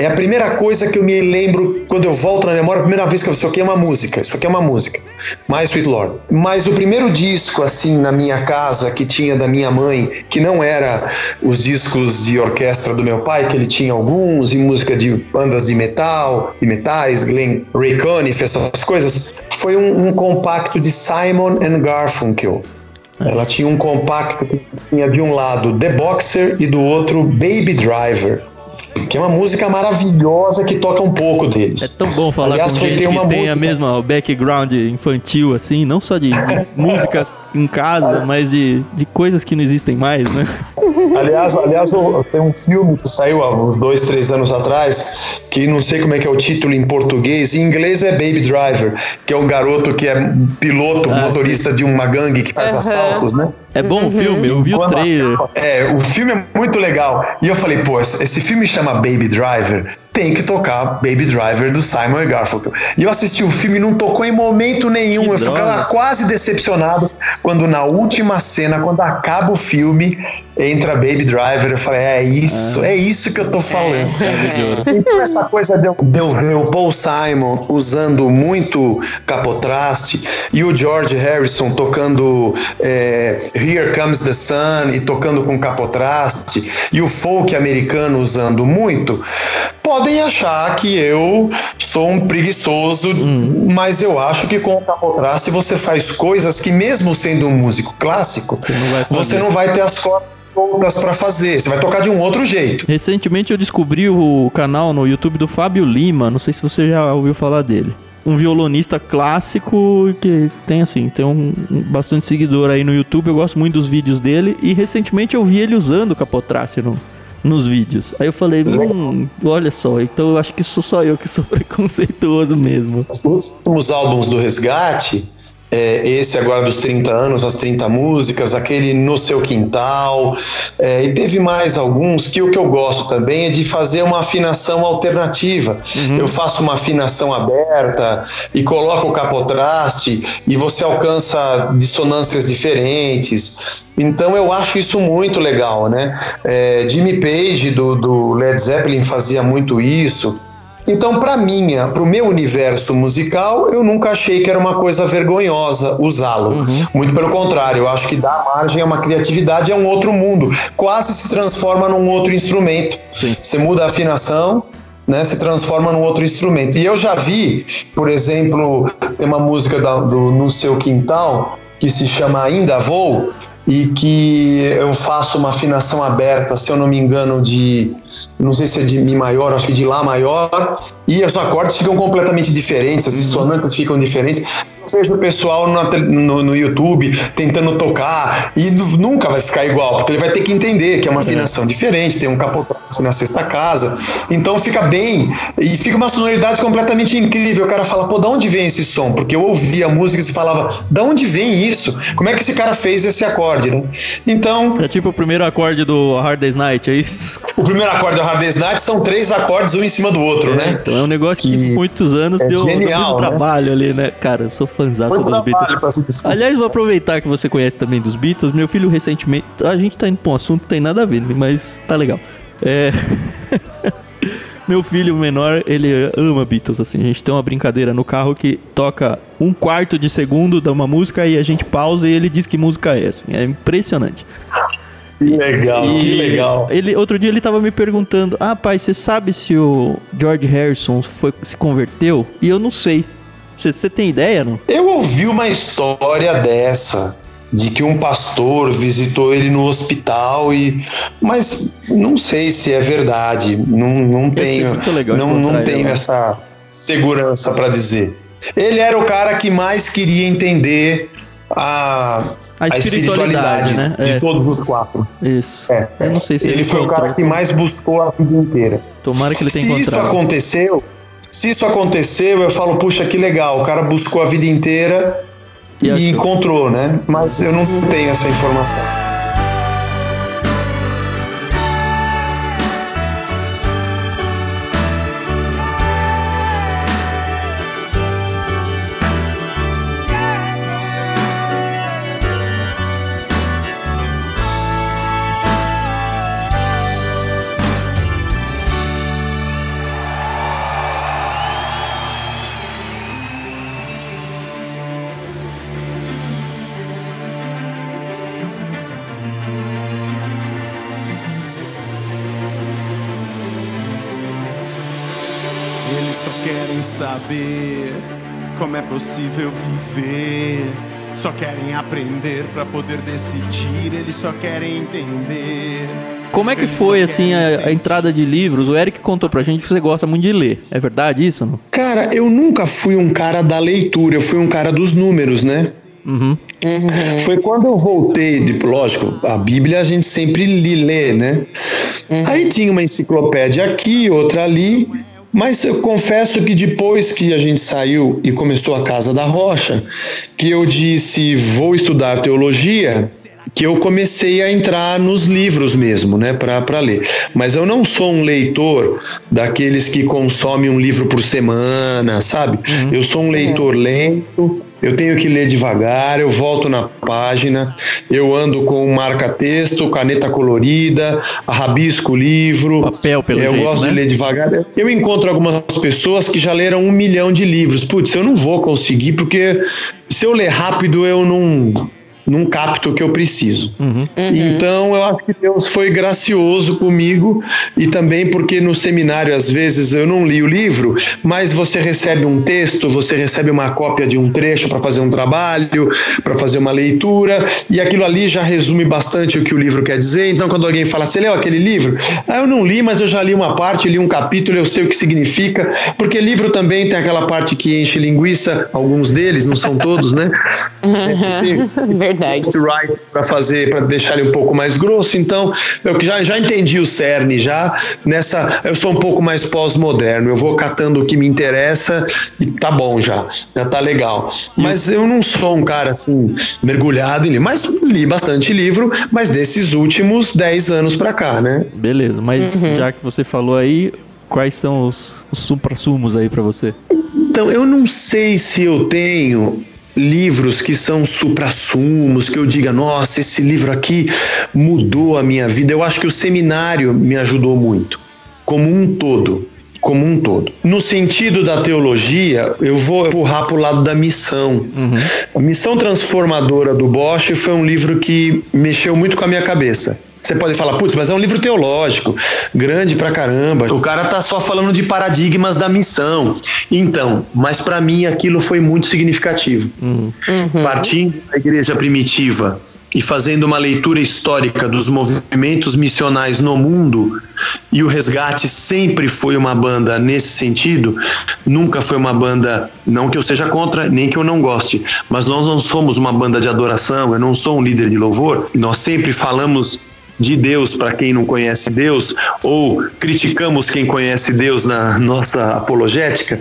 É a primeira coisa que eu me lembro quando eu volto na memória, a primeira vez que eu isso aqui é uma música, isso aqui é uma música. My Sweet Lord. Mas o primeiro disco, assim, na minha casa, que tinha da minha mãe, que não era os discos de orquestra do meu pai, que ele tinha alguns, e música de bandas de metal, de metais, Glenn Ray Conniff, essas coisas, foi um, um compacto de Simon and Garfunkel. Ela tinha um compacto que tinha de um lado The Boxer e do outro Baby Driver, que é uma música maravilhosa que toca um pouco deles.
É tão bom falar
Aliás,
com gente que
uma
tem a
música-
mesma background infantil, assim, não só de, de músicas em casa, mas de, de coisas que não existem mais, né?
Aliás, aliás, tem um filme que saiu há uns dois, três anos atrás, que não sei como é que é o título em português, em inglês é Baby Driver, que é um garoto que é piloto,
Ah,
motorista de uma gangue que faz
Aham.
assaltos, né?
É bom o filme, eu vi o trailer.
É, o filme é muito legal. E eu falei, pô, esse esse filme chama Baby Driver, tem que tocar Baby Driver do Simon e Garfunkel. E eu assisti o filme e não tocou em momento nenhum.
Que
eu ficava quase decepcionado quando na última cena, quando acaba o filme, entra Baby Driver. Eu falei, é isso, é isso que eu tô falando. Então essa coisa de eu, de eu ver o Paul Simon usando muito capotraste e o George Harrison tocando é, Here Comes the Sun e tocando com capotraste e o folk americano usando muito, podem achar que eu sou um preguiçoso, mas eu acho que com o capotraste você faz coisas que mesmo sendo um músico clássico,
não
você não vai ter as cordas soltas para fazer, você vai tocar de um outro jeito.
Recentemente eu descobri o canal no YouTube do Fábio Lima, não sei se você já ouviu falar dele. Um violonista clássico que tem assim, tem um, um bastante seguidor aí no YouTube, eu gosto muito dos vídeos dele e recentemente eu vi ele usando o capotraste no, nos vídeos. Aí eu falei, hum, olha só, então eu acho que sou só eu que sou preconceituoso mesmo.
Os últimos álbuns do Resgate, é, esse agora dos 30 anos, as 30 músicas, aquele No Seu Quintal, é, e teve mais alguns que o que eu gosto também é de fazer uma afinação alternativa. Uhum. Eu faço uma afinação aberta e coloco o capotraste e você alcança dissonâncias diferentes. Então eu acho isso muito legal, né? É, Jimmy Page do, do Led Zeppelin fazia muito isso. Então, para minha, para o meu universo musical, eu nunca achei que era uma coisa vergonhosa usá-lo. Uhum. Muito pelo contrário, eu acho que dá margem a uma criatividade, é um outro mundo. Quase se transforma num outro instrumento. Sim. Você muda a afinação, né, se transforma num outro instrumento. E eu já vi, por exemplo, tem uma música da, do No Seu Quintal que se chama Ainda Vou, e que eu faço uma afinação aberta, se eu não me engano, de não sei se é de Mi maior, acho que de Lá maior, e os acordes ficam completamente diferentes, as dissonâncias ficam diferentes vejo o pessoal no, no, YouTube tentando tocar e nunca vai ficar igual, porque ele vai ter que entender que é uma afinação diferente, tem um capotraste na sexta casa, então fica bem e fica uma sonoridade completamente incrível. O cara fala, pô, da onde vem esse som? Porque eu ouvia a música e falava, da onde vem isso? Como é que esse cara fez esse acorde, né? Então.
É tipo o primeiro acorde do Hard Day's Night, é isso?
O primeiro acorde do Hard Day's Night são três acordes um em cima do outro,
é,
né?
Então é um negócio que, que muitos anos é deu, genial, deu muito né? trabalho ali, né? Cara, eu sou fãzão dos Beatles. Aliás, vou aproveitar que você conhece também dos Beatles. Meu filho recentemente. A gente tá indo pra um assunto que tem nada a ver, mas tá legal. É. Meu filho menor, ele ama Beatles, assim. A gente tem uma brincadeira no carro que toca um quarto de segundo de uma música e a gente pausa e ele diz que música é, assim. É impressionante.
Que legal, e que legal.
Ele, outro dia ele tava me perguntando: Ah, pai, você sabe se o George Harrison foi, se converteu? E eu não sei. Você tem ideia, não?
Eu ouvi uma história dessa de que um pastor visitou ele no hospital e mas não sei se é verdade não, não tenho não, não tenho essa segurança para dizer ele era o cara que mais queria entender a
a espiritualidade, a espiritualidade né?
de é. todos os quatro.
Isso.
É. Eu não sei se ele, ele foi o cara que mais buscou a vida inteira.
Tomara que ele tenha se encontrado.
Se isso aconteceu, se isso aconteceu, eu falo, puxa, que legal, o cara buscou a vida inteira e, e encontrou, né? Mas eu não tenho essa informação.
É possível viver. Só querem aprender para poder decidir, eles só querem entender.
Como é que foi assim a, a, entrada de livros? O Eric contou pra gente que você gosta muito de ler. É verdade isso? Não?
Cara, eu nunca fui um cara da leitura, eu fui um cara dos números, né? Uhum. Uhum. Foi quando eu voltei, de, lógico, a Bíblia a gente sempre li, lê, né? Uhum. Aí tinha uma enciclopédia aqui, outra ali, mas eu confesso que depois que a gente saiu e começou a Casa da Rocha, que eu disse vou estudar teologia, que eu comecei a entrar nos livros mesmo, né, para ler. Mas eu não sou um leitor daqueles que consomem um livro por semana, sabe? Uhum. Eu sou um leitor lento, eu tenho que ler devagar, eu volto na página, eu ando com marca-texto, caneta colorida, rabisco o livro.
Papel, pelo
Eu
jeito,
gosto
né?
de ler devagar. Eu encontro algumas pessoas que já leram um milhão de livros. Putz, eu não vou conseguir, porque se eu ler rápido, eu não não capto o que eu preciso. Uhum. Uhum. Então, eu acho que Deus foi gracioso comigo e também porque no seminário, às vezes, eu não li o livro, mas você recebe um texto, você recebe uma cópia de um trecho para fazer um trabalho, para fazer uma leitura, e aquilo ali já resume bastante o que o livro quer dizer. Então, quando alguém fala, você leu aquele livro? Ah, eu não li, mas eu já li uma parte, li um capítulo, eu sei o que significa, porque livro também tem aquela parte que enche linguiça, alguns deles, não são todos, né?
Uhum. Verdade Verdade.
para fazer, para deixar ele um pouco mais grosso. Então, eu já, já entendi o cerne já nessa. Eu sou um pouco mais pós-moderno. Eu vou catando o que me interessa e tá bom já, já tá legal. Mas eu não sou um cara assim mergulhado em livro, mas li bastante livro, mas desses últimos 10 anos para cá, né?
Beleza, mas uhum. já que você falou aí, quais são os, os supra-sumos aí para você?
Então, eu não sei se eu tenho livros que são supra-sumos, que eu diga, nossa, esse livro aqui mudou a minha vida. Eu acho que o seminário me ajudou muito, como um todo. Como um todo. No sentido da teologia, eu vou empurrar para o lado da missão. Uhum. A Missão Transformadora do Bosch foi um livro que mexeu muito com a minha cabeça. Você pode falar, putz, mas é um livro teológico, grande pra caramba. O cara tá só falando de paradigmas da missão. Então, mas para mim aquilo foi muito significativo. Uhum. Partindo da igreja primitiva e fazendo uma leitura histórica dos movimentos missionais no mundo, e o Resgate sempre foi uma banda nesse sentido, nunca foi uma banda, não que eu seja contra, nem que eu não goste, mas nós não somos uma banda de adoração, eu não sou um líder de louvor, nós sempre falamos de Deus para quem não conhece Deus, ou criticamos quem conhece Deus na nossa apologética,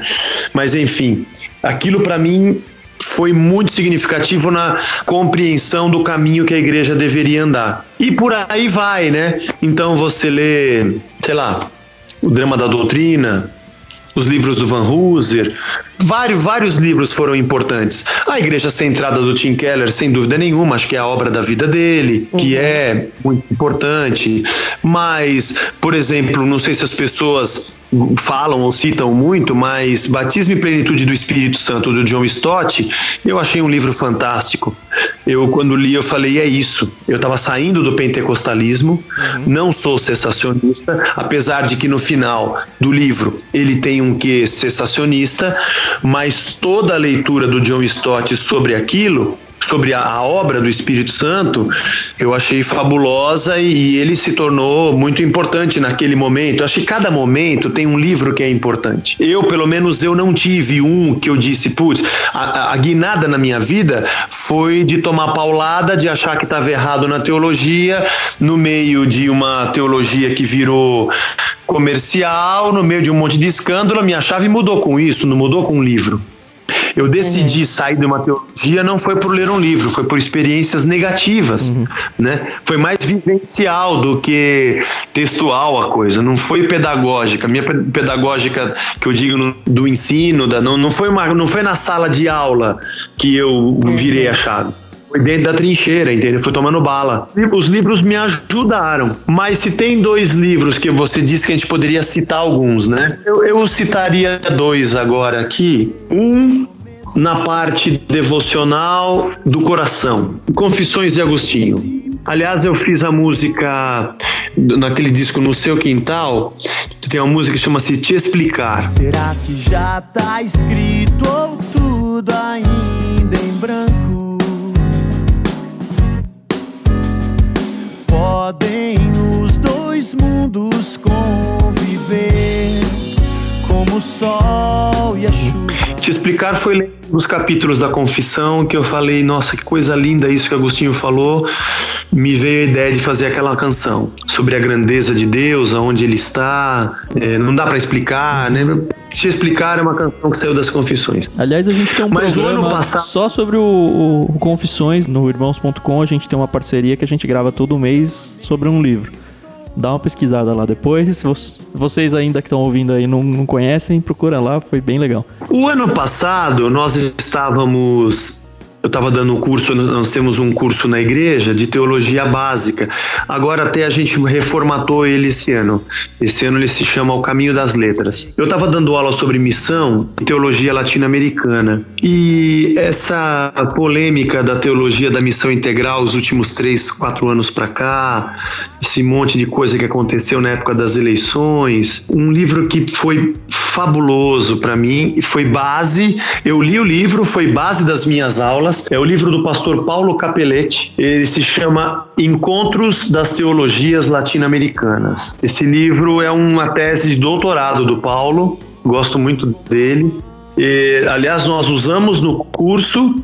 mas enfim, aquilo para mim foi muito significativo na compreensão do caminho que a igreja deveria andar. E por aí vai, né? Então você lê, sei lá, o drama da doutrina, os livros do Van Hooser, vários, vários livros foram importantes. A Igreja Centrada do Tim Keller, sem dúvida nenhuma, acho que é a obra da vida dele, que uhum. é muito importante. Mas, por exemplo, não sei se as pessoas falam ou citam muito, mas Batismo e Plenitude do Espírito Santo do John Stott, eu achei um livro fantástico. Eu quando li eu falei é isso. Eu estava saindo do pentecostalismo, uhum. não sou cessacionista, apesar de que no final do livro ele tem um quê cessacionista, mas toda a leitura do John Stott sobre aquilo sobre a, obra do Espírito Santo, eu achei fabulosa e, e, ele se tornou muito importante naquele momento. Eu acho que cada momento tem um livro que é importante. Eu, pelo menos, eu não tive um que eu disse, putz, a, a guinada na minha vida foi de tomar paulada, de achar que estava errado na teologia, no meio de uma teologia que virou comercial, no meio de um monte de escândalo, a minha chave mudou com isso, não mudou com um livro. Eu decidi uhum. sair de uma teologia não foi por ler um livro, foi por experiências negativas, uhum. né? Foi mais vivencial do que textual a coisa, não foi pedagógica. Minha pedagógica que eu digo no, do ensino, da, não, não foi uma, não foi na sala de aula que eu virei a chave. Foi dentro da trincheira, entendeu? Foi tomando bala. Os livros me ajudaram. Mas se tem dois livros que você disse que a gente poderia citar alguns, né? Eu, eu citaria dois agora aqui. Um na parte devocional do coração. Confissões de Agostinho. Aliás, eu fiz a música naquele disco No Seu Quintal. Tem uma música que chama-se Te Explicar.
Será que já tá escrito ou tudo ainda em branco? Dois mundos conviver como o sol e a chuva.
Te explicar foi lendo os capítulos da confissão que eu falei, nossa, que coisa linda isso que Agostinho falou. Me veio a ideia de fazer aquela canção sobre a grandeza de Deus, aonde ele está. É, não dá para explicar, né? Te explicar é uma canção que saiu das confissões.
Aliás, a gente tem um Mas programa passado... só sobre o, o confissões no irmãos.com. A gente tem uma parceria que a gente grava todo mês sobre um livro. Dá uma pesquisada lá depois. Vocês ainda que estão ouvindo aí não, não conhecem, procura lá, foi bem legal.
O ano passado nós estávamos eu estava dando um curso, nós temos um curso na igreja de teologia básica. Agora até a gente reformatou ele esse ano. Esse ano ele se chama O Caminho das Letras. Eu estava dando aula sobre missão e teologia latino-americana. E essa polêmica da teologia da missão integral os últimos três, quatro anos para cá, esse monte de coisa que aconteceu na época das eleições, um livro que foi fabuloso para mim e foi base. Eu li o livro, foi base das minhas aulas é o livro do pastor Paulo Capelletti. Ele se chama Encontros das Teologias Latino-Americanas. Esse livro é uma tese de doutorado do Paulo, gosto muito dele. E, aliás, nós usamos no curso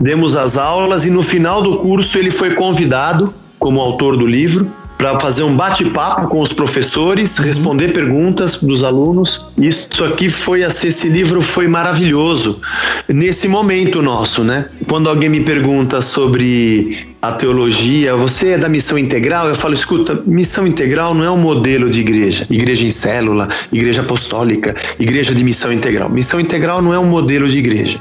demos as aulas e no final do curso ele foi convidado como autor do livro para fazer um bate-papo com os professores, responder perguntas dos alunos. Isso aqui foi esse livro foi maravilhoso nesse momento nosso, né? Quando alguém me pergunta sobre a teologia, você é da missão integral? Eu falo, escuta, missão integral não é um modelo de igreja. Igreja em célula, igreja apostólica, igreja de missão integral. Missão integral não é um modelo de igreja.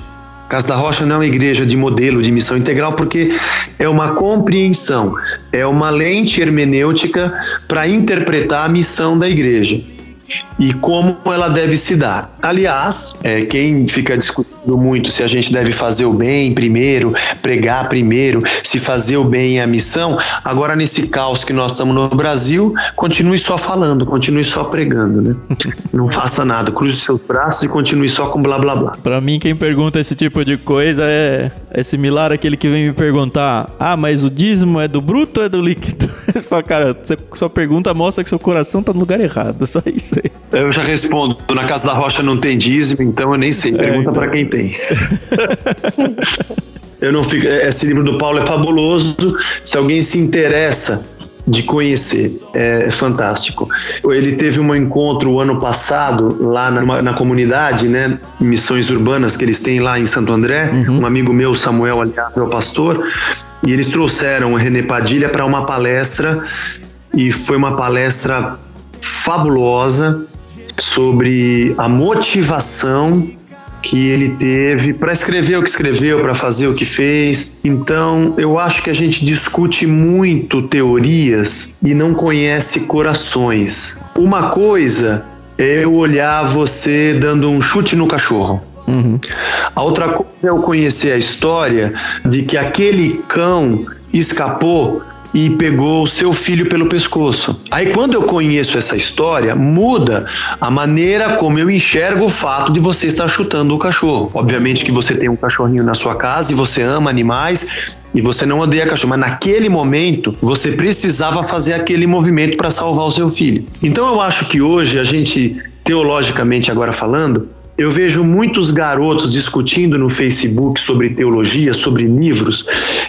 Casa da Rocha não é uma igreja de modelo de missão integral, porque é uma compreensão, é uma lente hermenêutica para interpretar a missão da igreja e como ela deve se dar. Aliás, é, quem fica discutindo muito se a gente deve fazer o bem primeiro, pregar primeiro, se fazer o bem é a missão, agora nesse caos que nós estamos no Brasil, continue só falando, continue só pregando, né? Não faça nada, cruze seus braços e continue só com blá blá blá.
Para mim, quem pergunta esse tipo de coisa é, é similar àquele que vem me perguntar: ah, mas o dízimo é do bruto ou é do líquido? Você fala, cara, você só pergunta mostra que seu coração tá no lugar errado, só isso aí.
Eu já respondo, na Casa da Rocha não tem dízimo, então eu nem sei. Pergunta é, então. para quem tem. Eu não fico. Esse livro do Paulo é fabuloso. Se alguém se interessa de conhecer, é fantástico. Ele teve um encontro o ano passado lá na, na comunidade, né, missões urbanas que eles têm lá em Santo André. Uhum. Um amigo meu, Samuel, aliás, é o pastor, e eles trouxeram o René Padilha para uma palestra e foi uma palestra fabulosa sobre a motivação que ele teve para escrever o que escreveu, para fazer o que fez. Então, eu acho que a gente discute muito teorias e não conhece corações. Uma coisa é eu olhar você dando um chute no cachorro. Uhum. A outra coisa é eu conhecer a história de que aquele cão escapou e pegou o seu filho pelo pescoço. Aí quando eu conheço essa história, muda a maneira como eu enxergo o fato de você estar chutando o cachorro. Obviamente que você tem um cachorrinho na sua casa e você ama animais e você não odeia cachorro, mas naquele momento você precisava fazer aquele movimento para salvar o seu filho. Então eu acho que hoje a gente teologicamente agora falando, eu vejo muitos garotos discutindo no Facebook sobre teologia, sobre livros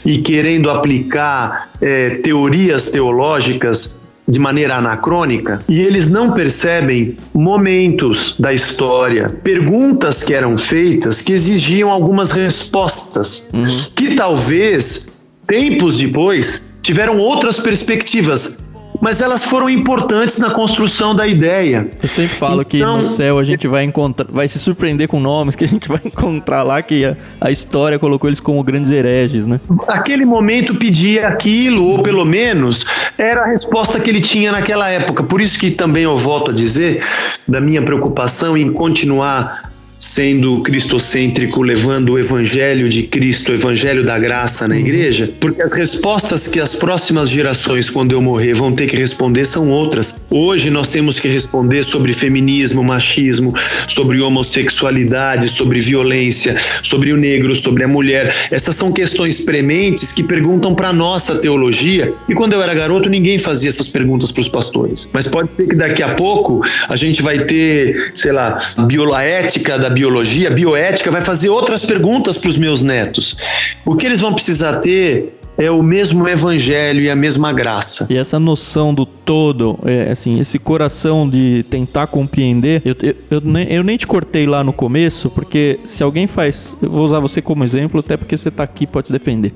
e querendo aplicar é, teorias teológicas de maneira anacrônica e eles não percebem momentos da história, perguntas que eram feitas que exigiam algumas respostas, uhum. que talvez tempos depois tiveram outras perspectivas mas elas foram importantes na construção da ideia.
Eu sempre falo então, que no então, céu a gente vai encontrar, vai se surpreender com nomes que a gente vai encontrar lá que a, a história colocou eles como grandes hereges, né?
Aquele momento pedia aquilo, ou pelo menos era a resposta que ele tinha naquela época. Por isso que também eu volto a dizer da minha preocupação em continuar sendo cristocêntrico, levando o evangelho de Cristo, o evangelho da graça na uhum. igreja, porque as respostas que as próximas gerações, quando eu morrer, vão ter que responder são outras. Hoje nós temos que responder sobre feminismo, machismo, sobre homossexualidade, sobre violência, sobre o negro, sobre a mulher. Essas são questões prementes que perguntam para nossa teologia. E quando eu era garoto, ninguém fazia essas perguntas para os pastores. Mas pode ser que daqui a pouco a gente vai ter, sei lá, bioética da biologia, bioética, vai fazer outras perguntas para os meus netos. O que eles vão precisar ter é o mesmo evangelho e a mesma graça.
E essa noção do todo, é, assim, esse coração de tentar compreender, eu, eu, eu, nem, eu, nem te cortei lá no começo, porque se alguém faz, eu vou usar você como exemplo, até porque você está aqui pode se defender.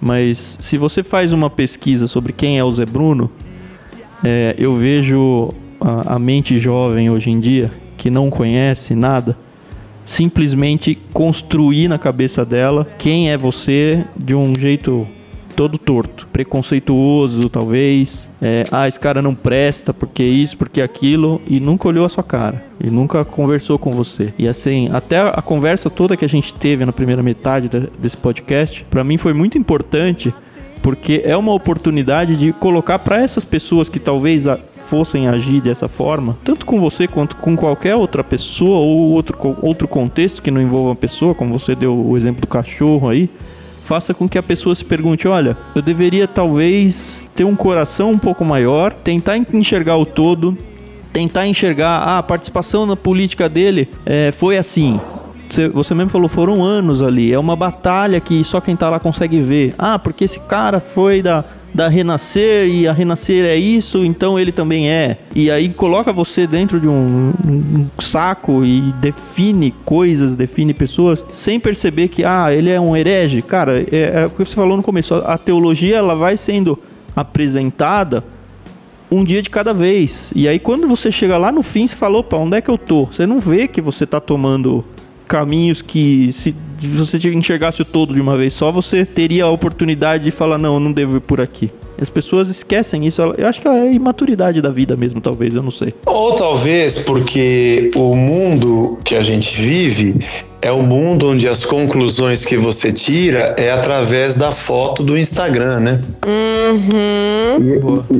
Mas se você faz uma pesquisa sobre quem é o Zé Bruno, é, eu vejo a, a mente jovem hoje em dia que não conhece nada simplesmente construir na cabeça dela quem é você de um jeito todo torto, preconceituoso, talvez. É, ah, esse cara não presta porque isso, porque aquilo, e nunca olhou a sua cara, e nunca conversou com você. E assim, até a conversa toda que a gente teve na primeira metade desse podcast, para mim foi muito importante, porque é uma oportunidade de colocar para essas pessoas que talvez fossem agir dessa forma, tanto com você quanto com qualquer outra pessoa ou outro, outro contexto que não envolva uma pessoa, como você deu o exemplo do cachorro aí, faça com que a pessoa se pergunte: olha, eu deveria talvez ter um coração um pouco maior, tentar enxergar o todo, tentar enxergar ah, a participação na política dele é, foi assim. você, mesmo falou, foram anos ali. É uma batalha que só quem tá lá consegue ver. Ah, porque esse cara foi da, da Renascer e a Renascer é isso, então ele também é. E aí coloca você dentro de um, um saco e define coisas, define pessoas, sem perceber que, ah, ele é um herege. Cara, é, é o que você falou no começo. A teologia, ela vai sendo apresentada um dia de cada vez. E aí quando você chega lá no fim, você fala, opa, onde é que eu tô? Você não vê que você tá tomando caminhos que se você enxergasse o todo de uma vez só, você teria a oportunidade de falar, não, eu não devo ir por aqui. As pessoas esquecem isso. Eu acho que é imaturidade da vida mesmo, talvez, eu não sei.
Ou talvez porque o mundo que a gente vive é o mundo onde as conclusões que você tira é através da foto do Instagram, né?
Uhum.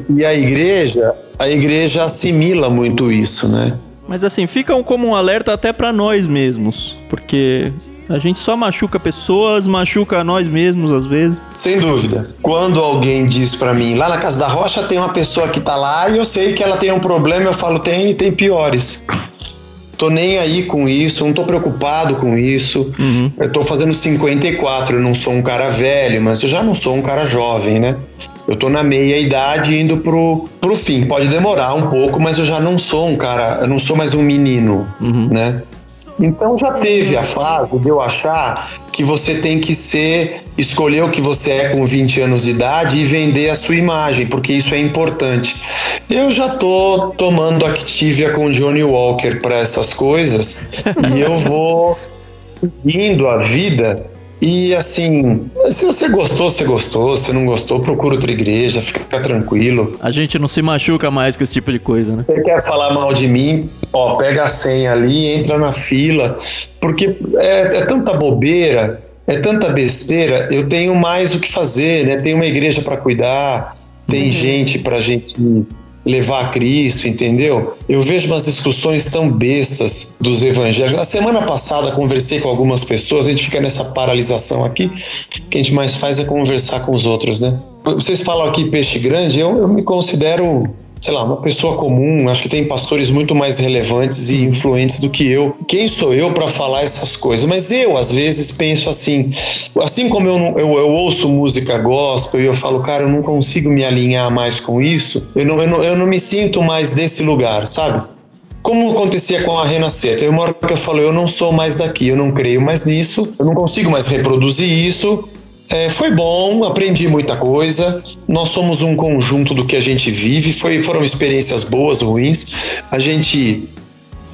E, e a igreja, a igreja assimila muito isso, né?
Mas assim, fica um- como um alerta até pra nós mesmos, porque a gente só machuca pessoas, machuca nós mesmos às vezes.
Sem dúvida. Quando alguém diz pra mim, lá na Casa da Rocha tem uma pessoa que tá lá e eu sei que ela tem um problema, eu falo, tem e tem piores. Tô nem aí com isso, não tô preocupado com isso. Eu tô fazendo 54, eu não sou um cara velho, mas eu já não sou um cara jovem, né? Eu tô na meia idade indo pro, pro fim. Pode demorar um pouco, mas eu já não sou um cara, eu não sou mais um menino, né? Então já teve a fase de eu achar que você tem que ser, escolher o que você é com 20 anos de idade e vender a sua imagem, porque isso é importante. Eu já tô tomando Activia com Johnny Walker para essas coisas e eu vou seguindo a vida e assim, se você gostou, você gostou, se não gostou, procura outra igreja, fica tranquilo.
A gente não se machuca mais com esse tipo de coisa, né?
Você quer falar mal de mim? Ó, pega a senha ali, entra na fila, porque é, é tanta bobeira, é tanta besteira. Eu tenho mais o que fazer, né? Tem uma igreja para cuidar, tem gente para gente levar a Cristo, entendeu? Eu vejo umas discussões tão bestas dos evangélicos. Na semana passada conversei com algumas pessoas, a gente fica nessa paralisação aqui, o que a gente mais faz é conversar com os outros, né? Vocês falam aqui peixe grande, eu, eu me considero sei lá, uma pessoa comum, acho que tem pastores muito mais relevantes e influentes do que eu. Quem sou eu para falar essas coisas? Mas eu, às vezes, penso assim, assim como eu, eu, eu ouço música gospel e eu falo, cara, eu não consigo me alinhar mais com isso, eu não, eu não, eu não me sinto mais desse lugar, sabe? Como acontecia com a Renascer, teve uma hora que eu falo, eu não sou mais daqui, eu não creio mais nisso, eu não consigo mais reproduzir isso. É, foi bom, aprendi muita coisa. Nós somos um conjunto do que a gente vive. Foi, foram experiências boas, ruins. A gente.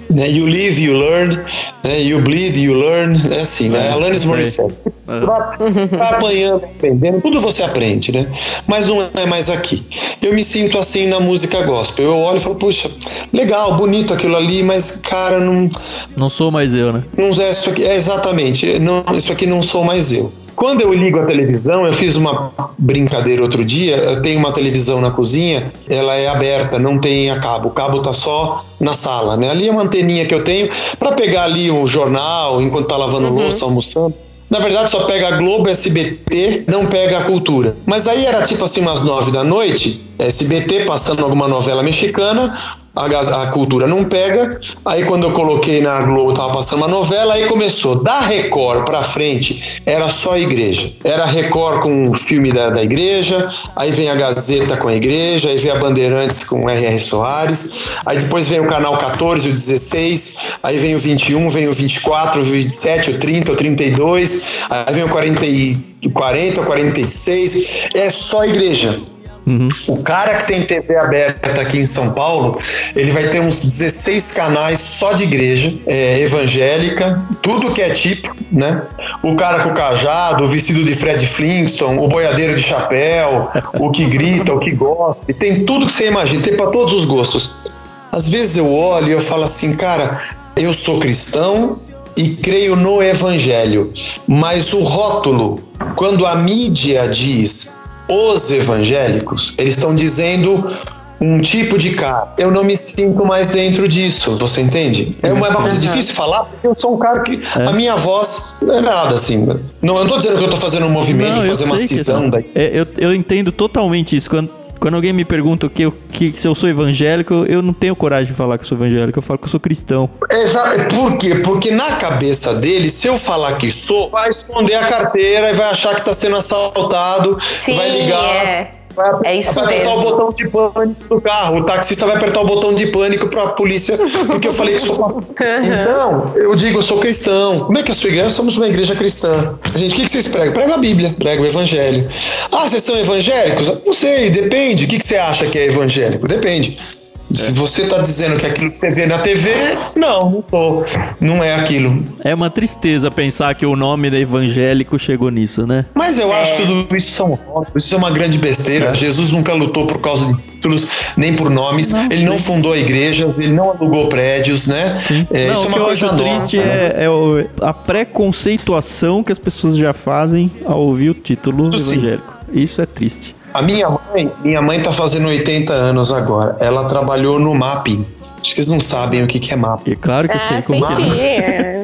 Né, you live, you learn. Né, you bleed, you learn. É assim, né? Alanis Morissette. Vai vai apanhando, aprendendo, tudo você aprende, né? Mas não é mais aqui. Eu me sinto assim na música gospel. Eu olho e falo, puxa, legal, bonito aquilo ali, mas, cara, não,
Não sou mais eu, né?
não é isso aqui. É exatamente, não, isso aqui não sou mais eu. Quando eu ligo a televisão, eu fiz uma brincadeira outro dia. Eu tenho uma televisão na cozinha, ela é aberta, não tem a cabo. O cabo tá só na sala, né? Ali é uma anteninha que eu tenho para pegar ali o jornal enquanto tá lavando louça, almoçando. Na verdade, só pega a Globo, SBT, não pega a cultura. Mas aí era tipo assim, umas nove da noite, SBT passando alguma novela mexicana, a, a cultura não pega. Aí quando eu coloquei na Globo, tava passando uma novela, aí começou. Da Record pra frente, era só igreja. Era Record com o filme da, da igreja, aí vem a Gazeta com a igreja, aí vem a Bandeirantes com R.R. Soares, aí depois vem o canal 14, o 16, aí vem o 21, vem o 24, o 27, o 30, o 32, aí vem o 40, e- 40 o 46. É só igreja. O cara que tem TV aberta aqui em São Paulo, ele vai ter uns 16 canais só de igreja, é, evangélica, tudo que é tipo, né? O cara com o cajado, o vestido de Fred Flintstone, o boiadeiro de chapéu, o que grita, o que gosta, e tem tudo que você imagina, tem para todos os gostos. Às vezes eu olho e eu falo assim, cara, eu sou cristão e creio no evangelho, mas o rótulo, quando a mídia diz os evangélicos, eles estão dizendo um tipo de cara. Eu não me sinto mais dentro disso, você entende? É uma, é coisa difícil falar, porque eu sou um cara que a minha voz não é nada assim. Não, eu não tô dizendo que eu tô fazendo um movimento,
eu
fazer uma cisão
não.
daí.
É, eu, eu entendo totalmente isso. Quando Quando alguém me pergunta o que, o que se eu sou evangélico, eu não tenho coragem de falar que eu sou evangélico, eu falo que eu sou cristão.
Exato. Por quê? Porque na cabeça dele, se eu falar que sou, vai esconder a carteira e vai achar que tá sendo assaltado,
Sim,
vai ligar.
é.
Vai,
É isso
vai apertar
mesmo.
o botão de pânico do carro. O taxista vai apertar o botão de pânico pra polícia, porque eu falei que sou pastor. Então, eu digo, eu sou cristão. Como é que é a sua igreja? Somos uma igreja cristã. A gente, o que, que vocês pregam? Prega a Bíblia, prega o evangelho. Ah, vocês são evangélicos? Não sei, depende. O que, que você acha que é evangélico? Depende. Se você está dizendo que é aquilo que você vê na TV, não, não sou. Não é aquilo.
É uma tristeza pensar que o nome da evangélico chegou nisso, né?
Mas eu acho que tudo isso são isso é uma grande besteira. Jesus nunca lutou por causa de títulos, nem por nomes. ele não fundou igrejas, ele não alugou prédios, né? É,
não,
isso é
o que
uma
eu
coisa
triste
né?
é, é o- a preconceituação que as pessoas já fazem ao ouvir o título
Isso sim.
evangélico. Isso é triste.
A minha mãe, minha mãe tá fazendo 80 anos agora. Ela trabalhou no mapping. Acho que eles não sabem o que, que é mapping.
E claro que eu sei
Ah,
como
sempre.
que é.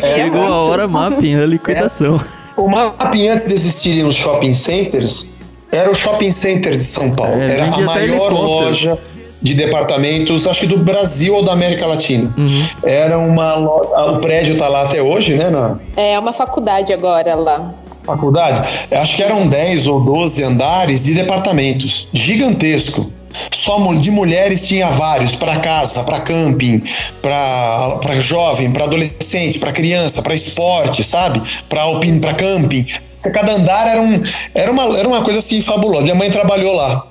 é.
Chegou a hora mapping, a liquidação.
O mapping, antes de existirem os shopping centers, era o shopping center de São Paulo.
É,
era a maior loja de departamentos, acho que do Brasil ou da América Latina.
Uhum.
Era uma lo- ah, O prédio tá lá até hoje, né? Na
É uma faculdade agora lá.
Faculdade. Acho que eram 10 ou 12 andares de departamentos. Gigantesco. Só de mulheres tinha vários, para casa, para camping, para jovem, para adolescente, para criança, para esporte, sabe? Para alpine, para camping. Cada andar era, um, era, uma, era uma coisa assim fabulosa. Minha mãe trabalhou lá.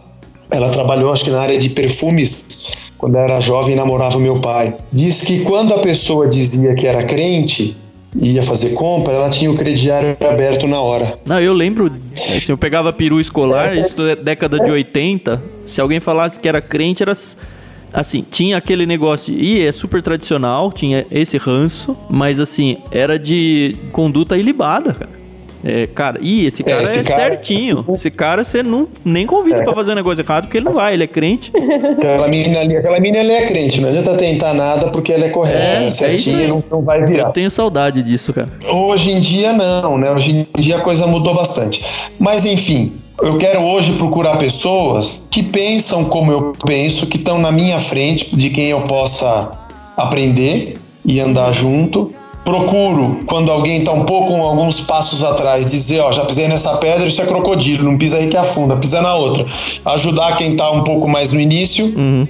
Ela trabalhou, acho que na área de perfumes, quando era jovem namorava meu pai. Diz que quando a pessoa dizia que era crente ia fazer compra, ela tinha o crediário aberto na hora.
Não, eu lembro, assim, eu pegava peru escolar, isso é década de 80. Se alguém falasse que era crente, era assim, tinha aquele negócio, de, e é super tradicional, tinha esse ranço, mas assim, era de conduta ilibada, cara. É, cara, e esse cara é,
esse cara-
certinho. Esse cara você não nem convida pra fazer um negócio errado, porque ele não vai, ele é crente.
Aquela menina ali, aquela menina ela é crente, não adianta tentar nada porque ela é correta,
É,
é
é
certinha, não, não vai virar.
Eu tenho saudade disso, cara.
Hoje em dia não, né? Hoje em dia a coisa mudou bastante. Mas enfim, eu quero hoje procurar pessoas que pensam como eu penso, que estão na minha frente, de quem eu possa aprender e andar junto. Procuro, quando alguém está um pouco, alguns passos atrás, dizer, ó, já pisei nessa pedra, isso é crocodilo, não pisa aí que afunda, pisa na outra. Ajudar quem está um pouco mais no início
Uhum.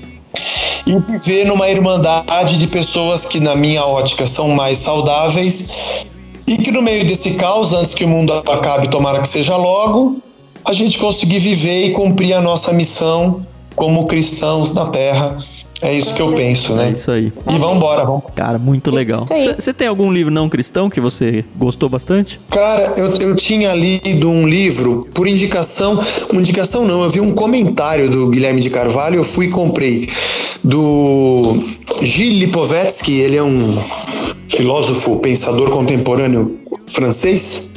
e viver numa irmandade de pessoas que, na minha ótica, são mais saudáveis e que, no meio desse caos, antes que o mundo acabe, tomara que seja logo, a gente conseguir viver e cumprir a nossa missão como cristãos na Terra. É isso que eu penso,
É
né?
isso aí.
E vambora, vamos.
Cara, muito legal.
Isso aí.
Você tem algum livro não cristão que você gostou bastante?
Cara, eu, eu tinha lido um livro por indicação, uma indicação não, eu vi um comentário do Guilherme de Carvalho, eu fui e comprei do Gilles Lipovetsky, ele é um filósofo, pensador contemporâneo francês,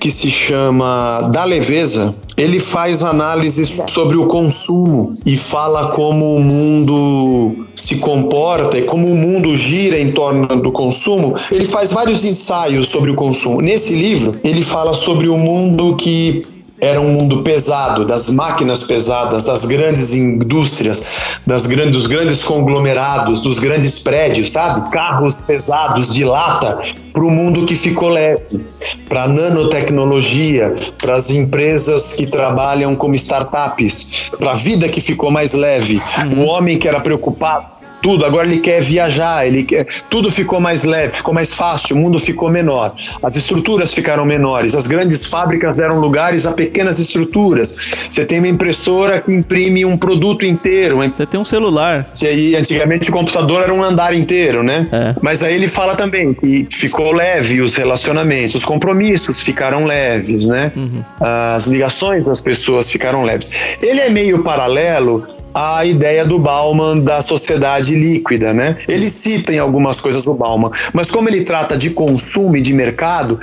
que se chama Da Leveza. Ele faz análises sobre o consumo e fala como o mundo se comporta e como o mundo gira em torno do consumo. Ele faz vários ensaios sobre o consumo. Nesse livro, ele fala sobre o mundo que era um mundo pesado, das máquinas pesadas, das grandes indústrias, das grandes, dos grandes conglomerados, dos grandes prédios, sabe? Carros pesados de lata para o mundo que ficou leve, para a nanotecnologia, para as empresas que trabalham como startups, para a vida que ficou mais leve, o homem que era preocupado tudo, agora ele quer viajar, ele quer, tudo ficou mais leve, ficou mais fácil, o mundo ficou menor, as estruturas ficaram menores, as grandes fábricas deram lugares a pequenas estruturas. Você tem uma impressora que imprime um produto inteiro,
Você tem um celular.
e aí, antigamente o computador era um andar inteiro, né?
É.
Mas aí ele fala também que ficou leve os relacionamentos, os compromissos ficaram leves, né? As ligações das pessoas ficaram leves. Ele é meio paralelo a ideia do Bauman da sociedade líquida, né? Ele cita em algumas coisas o Bauman, mas como ele trata de consumo e de mercado,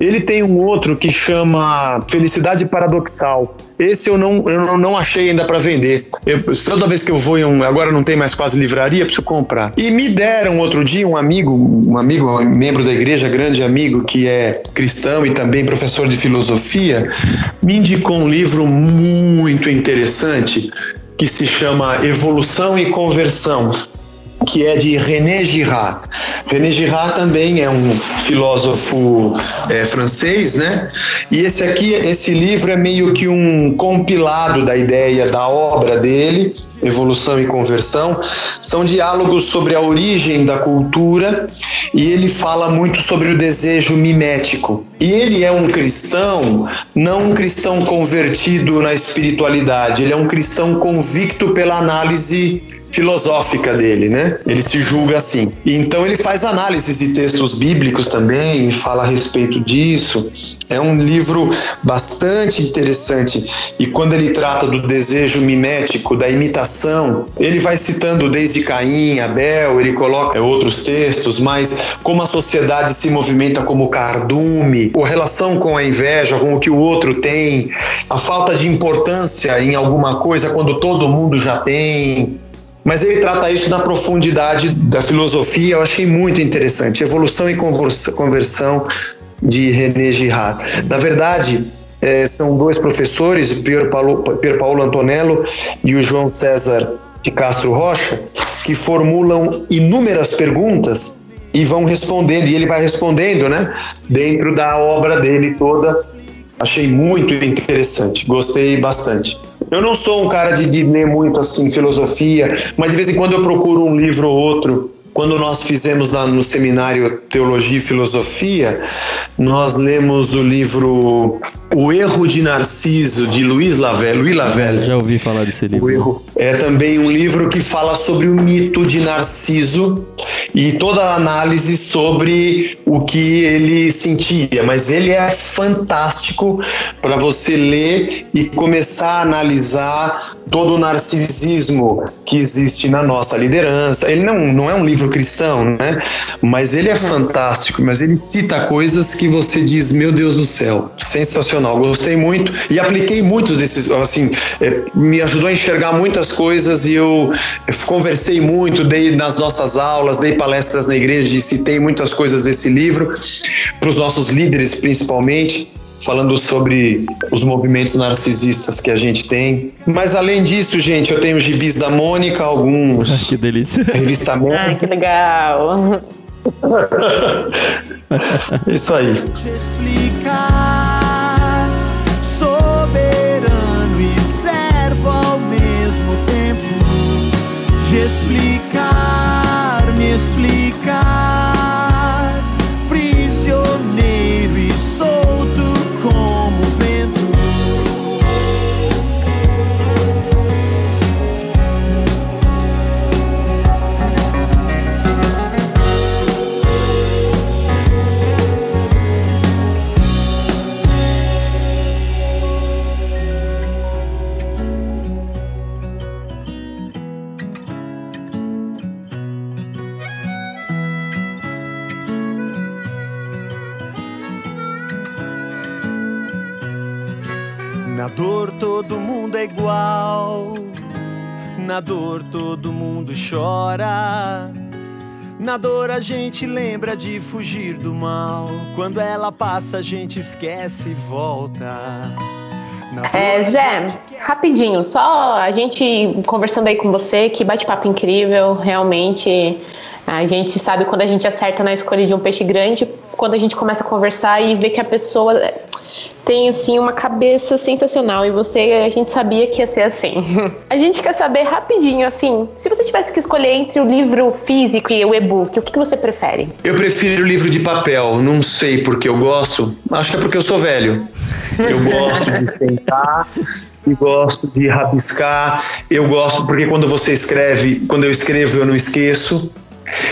ele tem um outro que chama Felicidade Paradoxal. Esse eu não, eu não achei ainda para vender. Eu, toda vez que eu vou em um, agora não tem mais quase livraria, preciso comprar. E me deram outro dia um amigo, um amigo, um membro da igreja, grande amigo, que é cristão e também professor de filosofia, me indicou um livro muito interessante que se chama Evolução e Conversão que é de René Girard. René Girard também é um filósofo é, francês, né? E esse aqui, esse livro é meio que um compilado da ideia da obra dele, Evolução e Conversão. São diálogos sobre a origem da cultura e ele fala muito sobre o desejo mimético. E ele é um cristão, não um cristão convertido na espiritualidade, ele é um cristão convicto pela análise filosófica dele, né? Ele se julga assim. E então ele faz análises de textos bíblicos também, fala a respeito disso. É um livro bastante interessante. E quando ele trata do desejo mimético, da imitação, ele vai citando desde Caim, Abel, ele coloca outros textos, mas como a sociedade se movimenta como cardume, a relação com a inveja, com o que o outro tem, a falta de importância em alguma coisa quando todo mundo já tem mas ele trata isso na profundidade da filosofia, eu achei muito interessante. Evolução e conversão de René Girard. Na verdade, é, são dois professores, Pier Paulo, Pier Paulo Antonello e o João César de Castro Rocha, que formulam inúmeras perguntas e vão respondendo, e ele vai respondendo, né, dentro da obra dele toda. Achei muito interessante, gostei bastante. Eu não sou um cara de, de ler muito assim filosofia, mas de vez em quando eu procuro um livro ou outro quando nós fizemos lá no seminário Teologia e Filosofia, nós lemos o livro O Erro de Narciso, de Luiz Lavelle. Luiz Lavelle.
Já ouvi falar desse livro.
O Erro. É também um livro que fala sobre o mito de Narciso e toda a análise sobre o que ele sentia. Mas ele é fantástico para você ler e começar a analisar todo o narcisismo que existe na nossa liderança. Ele não, não é um livro cristão, né? Mas ele é fantástico, mas ele cita coisas que você diz, meu Deus do céu, sensacional, gostei muito e apliquei muitos desses, assim, é, me ajudou a enxergar muitas coisas e eu conversei muito, dei nas nossas aulas, dei palestras na igreja e citei muitas coisas desse livro para os nossos líderes principalmente falando sobre os movimentos narcisistas que a gente tem. Mas além disso, gente, eu tenho gibis da Mônica, alguns.
que delícia.
Revistamentos.
Ai, que legal.
Isso aí.
explicar, soberano e servo ao mesmo tempo. De explicar, dor todo mundo é igual. Na dor todo mundo chora. Na dor a gente lembra de fugir do mal. Quando ela passa, a gente esquece e volta.
É, Zé, rapidinho, só a gente conversando aí com você, que bate-papo incrível, realmente. A gente sabe quando a gente acerta na escolha de um peixe grande, quando a gente começa a conversar e vê que a pessoa tem assim uma cabeça sensacional e você a gente sabia que ia ser assim. a gente quer saber rapidinho assim, se você tivesse que escolher entre o livro físico e o e-book, o que, que você prefere?
Eu prefiro o livro de papel, não sei porque eu gosto, acho que é porque eu sou velho. Eu gosto de sentar e gosto de rabiscar. Eu gosto porque quando você escreve, quando eu escrevo eu não esqueço.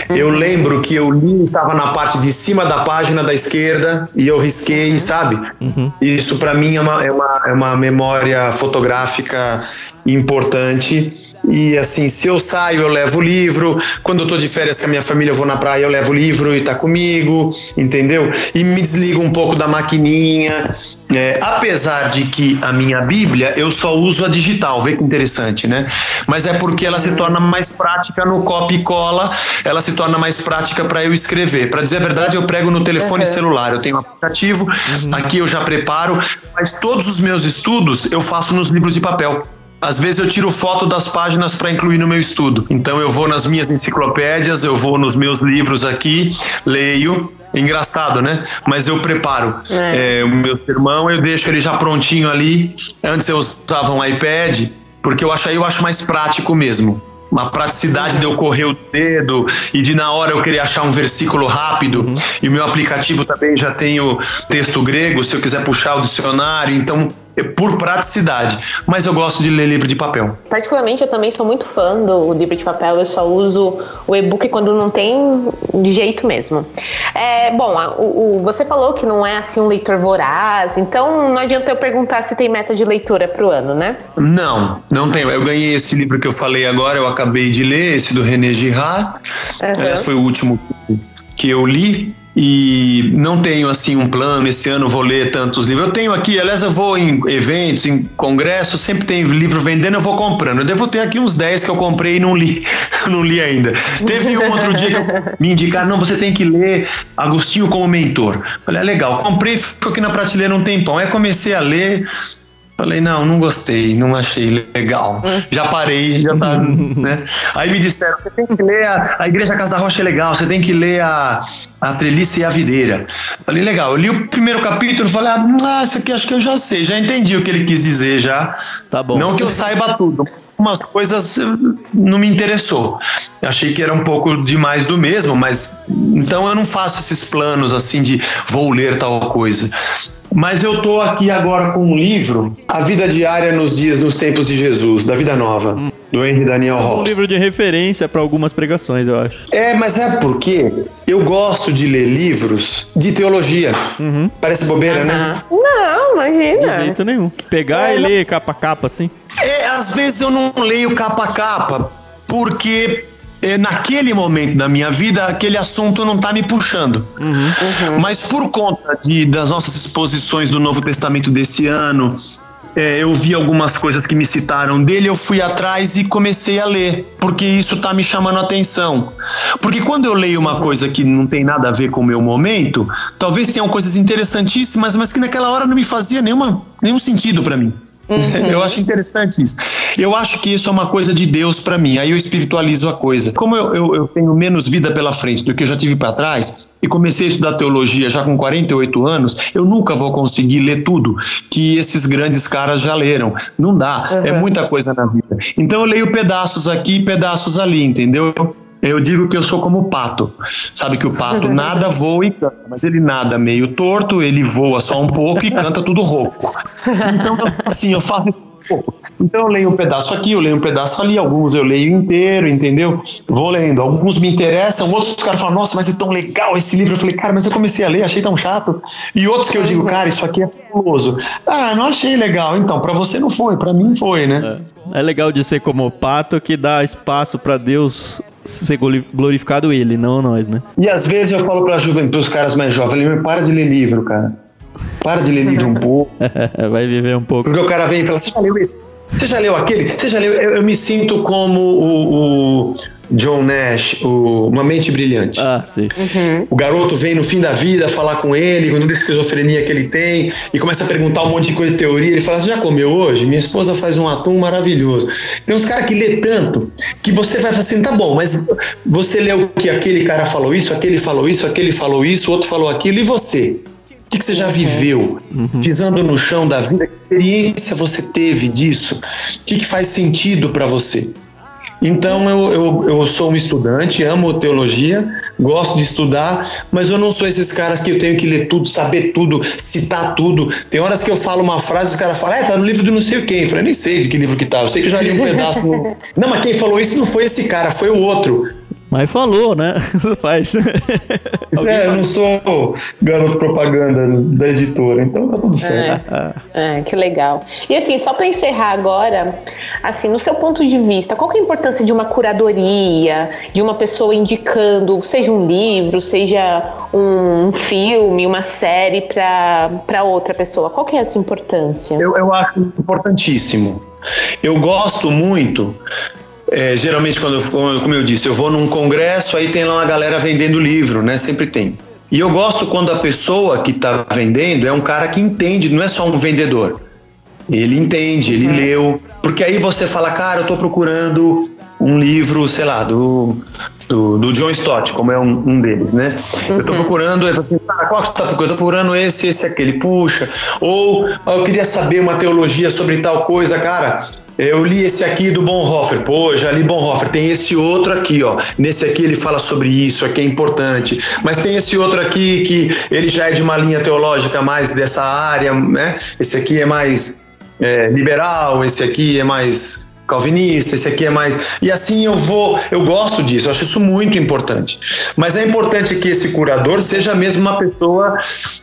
Eu lembro que eu li, estava na parte de cima da página da esquerda e eu risquei, uhum. sabe? Uhum. Isso para mim é uma, é, uma, é uma memória fotográfica importante E assim, se eu saio, eu levo o livro. Quando eu tô de férias com a minha família, eu vou na praia, eu levo o livro e tá comigo, entendeu? E me desligo um pouco da maquininha. É, apesar de que a minha Bíblia eu só uso a digital, vê que interessante, né? Mas é porque ela se torna mais prática no copy e cola, ela se torna mais prática para eu escrever. Para dizer a verdade, eu prego no telefone uhum. celular. Eu tenho um aplicativo, uhum. aqui eu já preparo, mas todos os meus estudos eu faço nos livros de papel. Às vezes eu tiro foto das páginas para incluir no meu estudo. Então eu vou nas minhas enciclopédias, eu vou nos meus livros aqui, leio. Engraçado, né? Mas eu preparo é. É, o meu sermão, eu deixo ele já prontinho ali. Antes eu usava um iPad, porque eu acho aí eu acho mais prático mesmo uma praticidade de eu correr o dedo e de na hora eu querer achar um versículo rápido. Uhum. E o meu aplicativo também já tem o texto grego, se eu quiser puxar o dicionário. Então por praticidade, mas eu gosto de ler livro de papel.
Particularmente, eu também sou muito fã do livro de papel, eu só uso o e-book quando não tem de jeito mesmo. É, bom, o, o, você falou que não é assim um leitor voraz, então não adianta eu perguntar se tem meta de leitura para o ano, né?
Não, não tenho. Eu ganhei esse livro que eu falei agora, eu acabei de ler, esse do René Girard. Uhum. Esse foi o último que eu li e não tenho assim um plano, esse ano vou ler tantos livros. Eu tenho aqui, aliás, eu vou em eventos, em congressos, sempre tem livro vendendo, eu vou comprando. Eu devo ter aqui uns 10 que eu comprei e não li, não li ainda. Teve um outro dia que me indicaram, não, você tem que ler Agostinho como mentor. Falei, ah, legal, comprei, ficou aqui na prateleira um tempão. Aí comecei a ler, Falei, não, não gostei, não achei legal. Já parei, já tá, né? Aí me disseram, você tem que ler a, a Igreja Casa da Rocha é legal, você tem que ler a, a Trelice e a Videira. Falei, legal. Eu li o primeiro capítulo, falei, ah, isso aqui acho que eu já sei, já entendi o que ele quis dizer já.
Tá bom.
Não que eu saiba tudo, umas coisas não me interessou. Achei que era um pouco demais do mesmo, mas então eu não faço esses planos assim de vou ler tal coisa. Mas eu tô aqui agora com um livro, A Vida Diária nos Dias, nos Tempos de Jesus, da Vida Nova, hum. do Henry Daniel Ross.
É um livro de referência para algumas pregações, eu acho.
É, mas é porque eu gosto de ler livros de teologia. Uhum. Parece bobeira, né?
Não, imagina.
De jeito nenhum. Pegar é, e ler capa a capa, assim.
É, às vezes eu não leio capa a capa, porque naquele momento da minha vida, aquele assunto não está me puxando. Uhum. Uhum. Mas por conta de, das nossas exposições do Novo Testamento desse ano, é, eu vi algumas coisas que me citaram dele, eu fui atrás e comecei a ler, porque isso está me chamando a atenção. Porque quando eu leio uma coisa que não tem nada a ver com o meu momento, talvez tenham coisas interessantíssimas, mas que naquela hora não me fazia nenhuma, nenhum sentido para mim. Uhum. Eu acho interessante isso. Eu acho que isso é uma coisa de Deus para mim. Aí eu espiritualizo a coisa. Como eu, eu, eu, tenho menos vida pela frente do que eu já tive para trás, e comecei a estudar teologia já com 48 anos, eu nunca vou conseguir ler tudo que esses grandes caras já leram. Não dá. Uhum. É muita coisa na vida. Então eu leio pedaços aqui, pedaços ali, entendeu? Eu digo que eu sou como o pato. Sabe que o pato nada voa e canta, mas ele nada meio torto, ele voa só um pouco e canta tudo rouco. Então, assim, eu faço então eu leio um pedaço aqui, eu leio um pedaço ali, alguns eu leio inteiro, entendeu? Vou lendo. Alguns me interessam, outros os caras falam, nossa, mas é tão legal esse livro. Eu falei, cara, mas eu comecei a ler, achei tão chato. E outros que eu digo, cara, isso aqui é famoso. Ah, não achei legal. Então, para você não foi, para mim foi, né?
É. é legal de ser como o pato que dá espaço para Deus ser glorificado ele, não nós, né?
E às vezes eu falo pra juventude, os caras mais jovens, ele para de ler livro, cara. Para de ler livro um pouco.
Vai viver um pouco.
Porque o cara vem e fala, você já leu esse? Você já leu aquele? Você já leu? Eu, eu me sinto como o, o John Nash, o Uma Mente Brilhante.
Ah, sim.
Uhum. O garoto vem no fim da vida falar com ele, com toda a esquizofrenia que ele tem, e começa a perguntar um monte de coisa de teoria. Ele fala: Você já comeu hoje? Minha esposa faz um atum maravilhoso. Tem uns caras que lê tanto que você vai falar assim: tá bom, mas você leu que aquele cara falou isso, aquele falou isso, aquele falou isso, outro falou aquilo, e você? O que, que, você já viveu? Uhum. Pisando no chão da vida, que experiência você teve disso? O que, que faz sentido para você? Então eu, eu, eu sou um estudante, amo teologia, gosto de estudar, mas eu não sou esses caras que eu tenho que ler tudo, saber tudo, citar tudo. Tem horas que eu falo uma frase e os caras falam, é, tá no livro do não sei quem. Eu falei, nem sei de que livro que tá, eu sei que eu já li um pedaço. No... Não, mas quem falou isso não foi esse cara, foi o outro.
Mas falou, né? Faz.
É, eu não sou garoto propaganda da editora, então tá tudo certo.
É, é, que legal. E assim, só para encerrar agora, assim, no seu ponto de vista, qual que é a importância de uma curadoria, de uma pessoa indicando, seja um livro, seja um filme, uma série para outra pessoa? Qual que é essa importância?
Eu, eu acho importantíssimo. Eu gosto muito é, geralmente, quando eu, como eu disse, eu vou num congresso, aí tem lá uma galera vendendo livro, né? Sempre tem. E eu gosto quando a pessoa que está vendendo é um cara que entende, não é só um vendedor. Ele entende, ele uhum. leu. Porque aí você fala, cara, eu estou procurando um livro, sei lá, do, do, do John Stott, como é um, um deles, né? Uhum. Eu estou procurando, eu assim, cara, qual que você está procurando? Eu estou procurando esse, esse, aquele, puxa. Ou eu queria saber uma teologia sobre tal coisa, cara eu li esse aqui do Bonhoeffer, pô, já li Bonhoeffer. Tem esse outro aqui, ó. Nesse aqui ele fala sobre isso, aqui é importante. Mas tem esse outro aqui que ele já é de uma linha teológica mais dessa área, né? Esse aqui é mais é, liberal, esse aqui é mais calvinista, esse aqui é mais. E assim eu vou, eu gosto disso, eu acho isso muito importante. Mas é importante que esse curador seja mesmo uma pessoa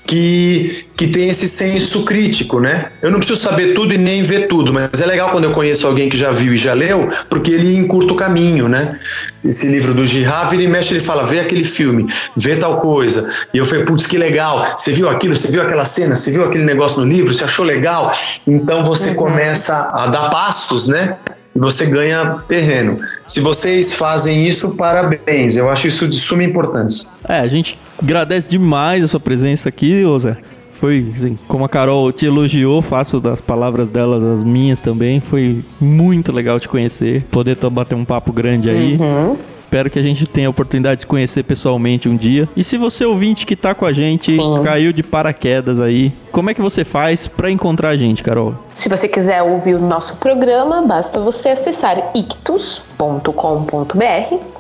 que, que tem esse senso crítico, né? Eu não preciso saber tudo e nem ver tudo, mas é legal quando eu conheço alguém que já viu e já leu, porque ele encurta o caminho, né? Esse livro do Girard, ele mexe, ele fala, vê aquele filme, vê tal coisa. E eu falei, putz, que legal, você viu aquilo, você viu aquela cena, você viu aquele negócio no livro, você achou legal? Então você uhum. começa a dar passos, né? e você ganha terreno. Se vocês fazem isso, parabéns. Eu acho isso de suma importância.
É, a gente agradece demais a sua presença aqui, ô Zé. Foi, assim, como a Carol te elogiou, faço das palavras delas as minhas também. Foi muito legal te conhecer, poder bater um papo grande aí. Uhum. Espero que a gente tenha a oportunidade de se conhecer pessoalmente um dia. E se você ouvinte que tá com a gente Sim. caiu de paraquedas aí, como é que você faz para encontrar a gente, Carol?
Se você quiser ouvir o nosso programa, basta você acessar ictus.com.br.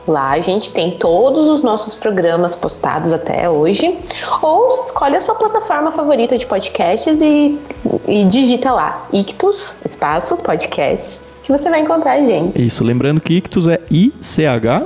Lá a gente tem todos os nossos programas postados até hoje. Ou escolhe a sua plataforma favorita de podcasts e, e digita lá Ictus, espaço, podcast que você vai encontrar a gente.
Isso, lembrando que Ictus é I-C-H-T-H-U-S.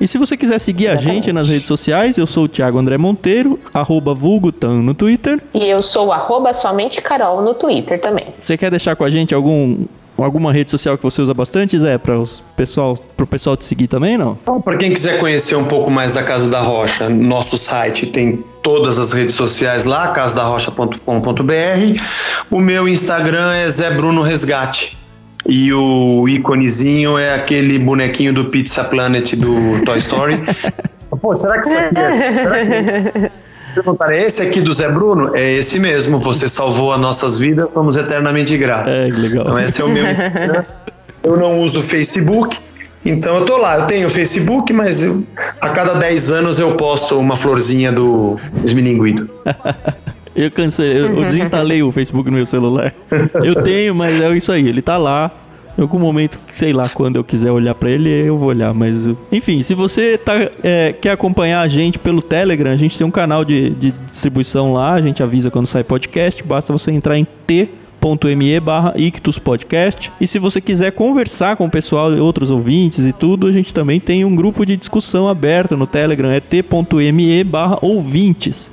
E se você quiser seguir Exatamente. a gente nas redes sociais, eu sou o Thiago André Monteiro, arroba vulgutan no Twitter.
E eu sou arroba somente Carol no Twitter também.
Você quer deixar com a gente algum alguma rede social que você usa bastante, Zé, para o pessoal, pro pessoal te seguir também, não?
Então, para quem quiser conhecer um pouco mais da Casa da Rocha, nosso site tem todas as redes sociais lá, casadarocha.com.br. O meu Instagram é Zé Bruno Resgate. E o íconezinho é aquele bonequinho do Pizza Planet do Toy Story. Pô, será que isso aqui é? Será que... perguntar, é esse aqui do Zé Bruno? É esse mesmo. Você salvou as nossas vidas, somos eternamente gratos. É, legal. Então esse é o meu. eu não uso Facebook. Então eu tô lá, eu tenho Facebook, mas eu, a cada 10 anos eu posto uma florzinha do Esmilinguido.
eu cansei, eu, eu desinstalei o Facebook no meu celular. Eu tenho, mas é isso aí, ele tá lá. Em algum momento, sei lá, quando eu quiser olhar para ele, eu vou olhar. Mas, enfim, se você tá, é, quer acompanhar a gente pelo Telegram, a gente tem um canal de, de distribuição lá, a gente avisa quando sai podcast, basta você entrar em T me barra Ictus Podcast. E se você quiser conversar com o pessoal e outros ouvintes e tudo, a gente também tem um grupo de discussão aberto no Telegram, é t.me barra ouvintes.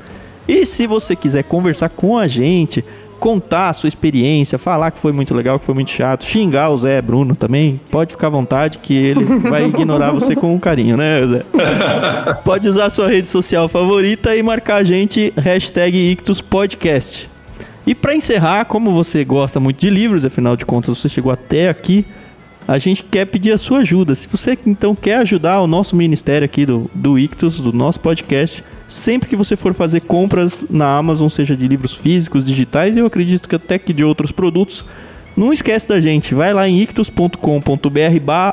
E se você quiser conversar com a gente, contar a sua experiência, falar que foi muito legal, que foi muito chato, xingar o Zé Bruno também, pode ficar à vontade que ele vai ignorar você com um carinho, né, Zé? Pode usar a sua rede social favorita e marcar a gente, hashtag IctusPodcast. E para encerrar, como você gosta muito de livros, afinal de contas você chegou até aqui, a gente quer pedir a sua ajuda. Se você então quer ajudar o nosso ministério aqui do, do Ictus, do nosso podcast, sempre que você for fazer compras na Amazon, seja de livros físicos, digitais, eu acredito que até que de outros produtos, não esquece da gente, vai lá em ictus.com.br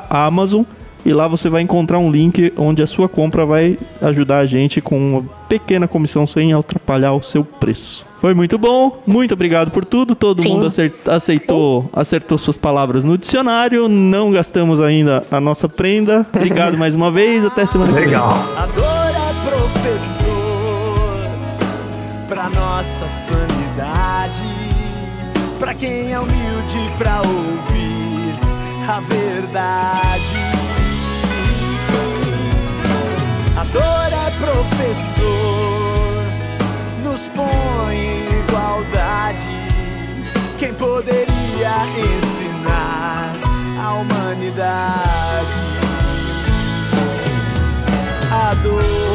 Amazon e lá você vai encontrar um link onde a sua compra vai ajudar a gente com uma pequena comissão sem atrapalhar o seu preço. Foi muito bom, muito obrigado por tudo. Todo Sim. mundo aceitou, acertou suas palavras no dicionário. Não gastamos ainda a nossa prenda. Obrigado mais uma vez. Até semana que vem.
Legal.
pra nossa sanidade. Pra quem é humilde pra ouvir a verdade. A dor é professor, nos põe em igualdade. Quem poderia ensinar a humanidade? A dor.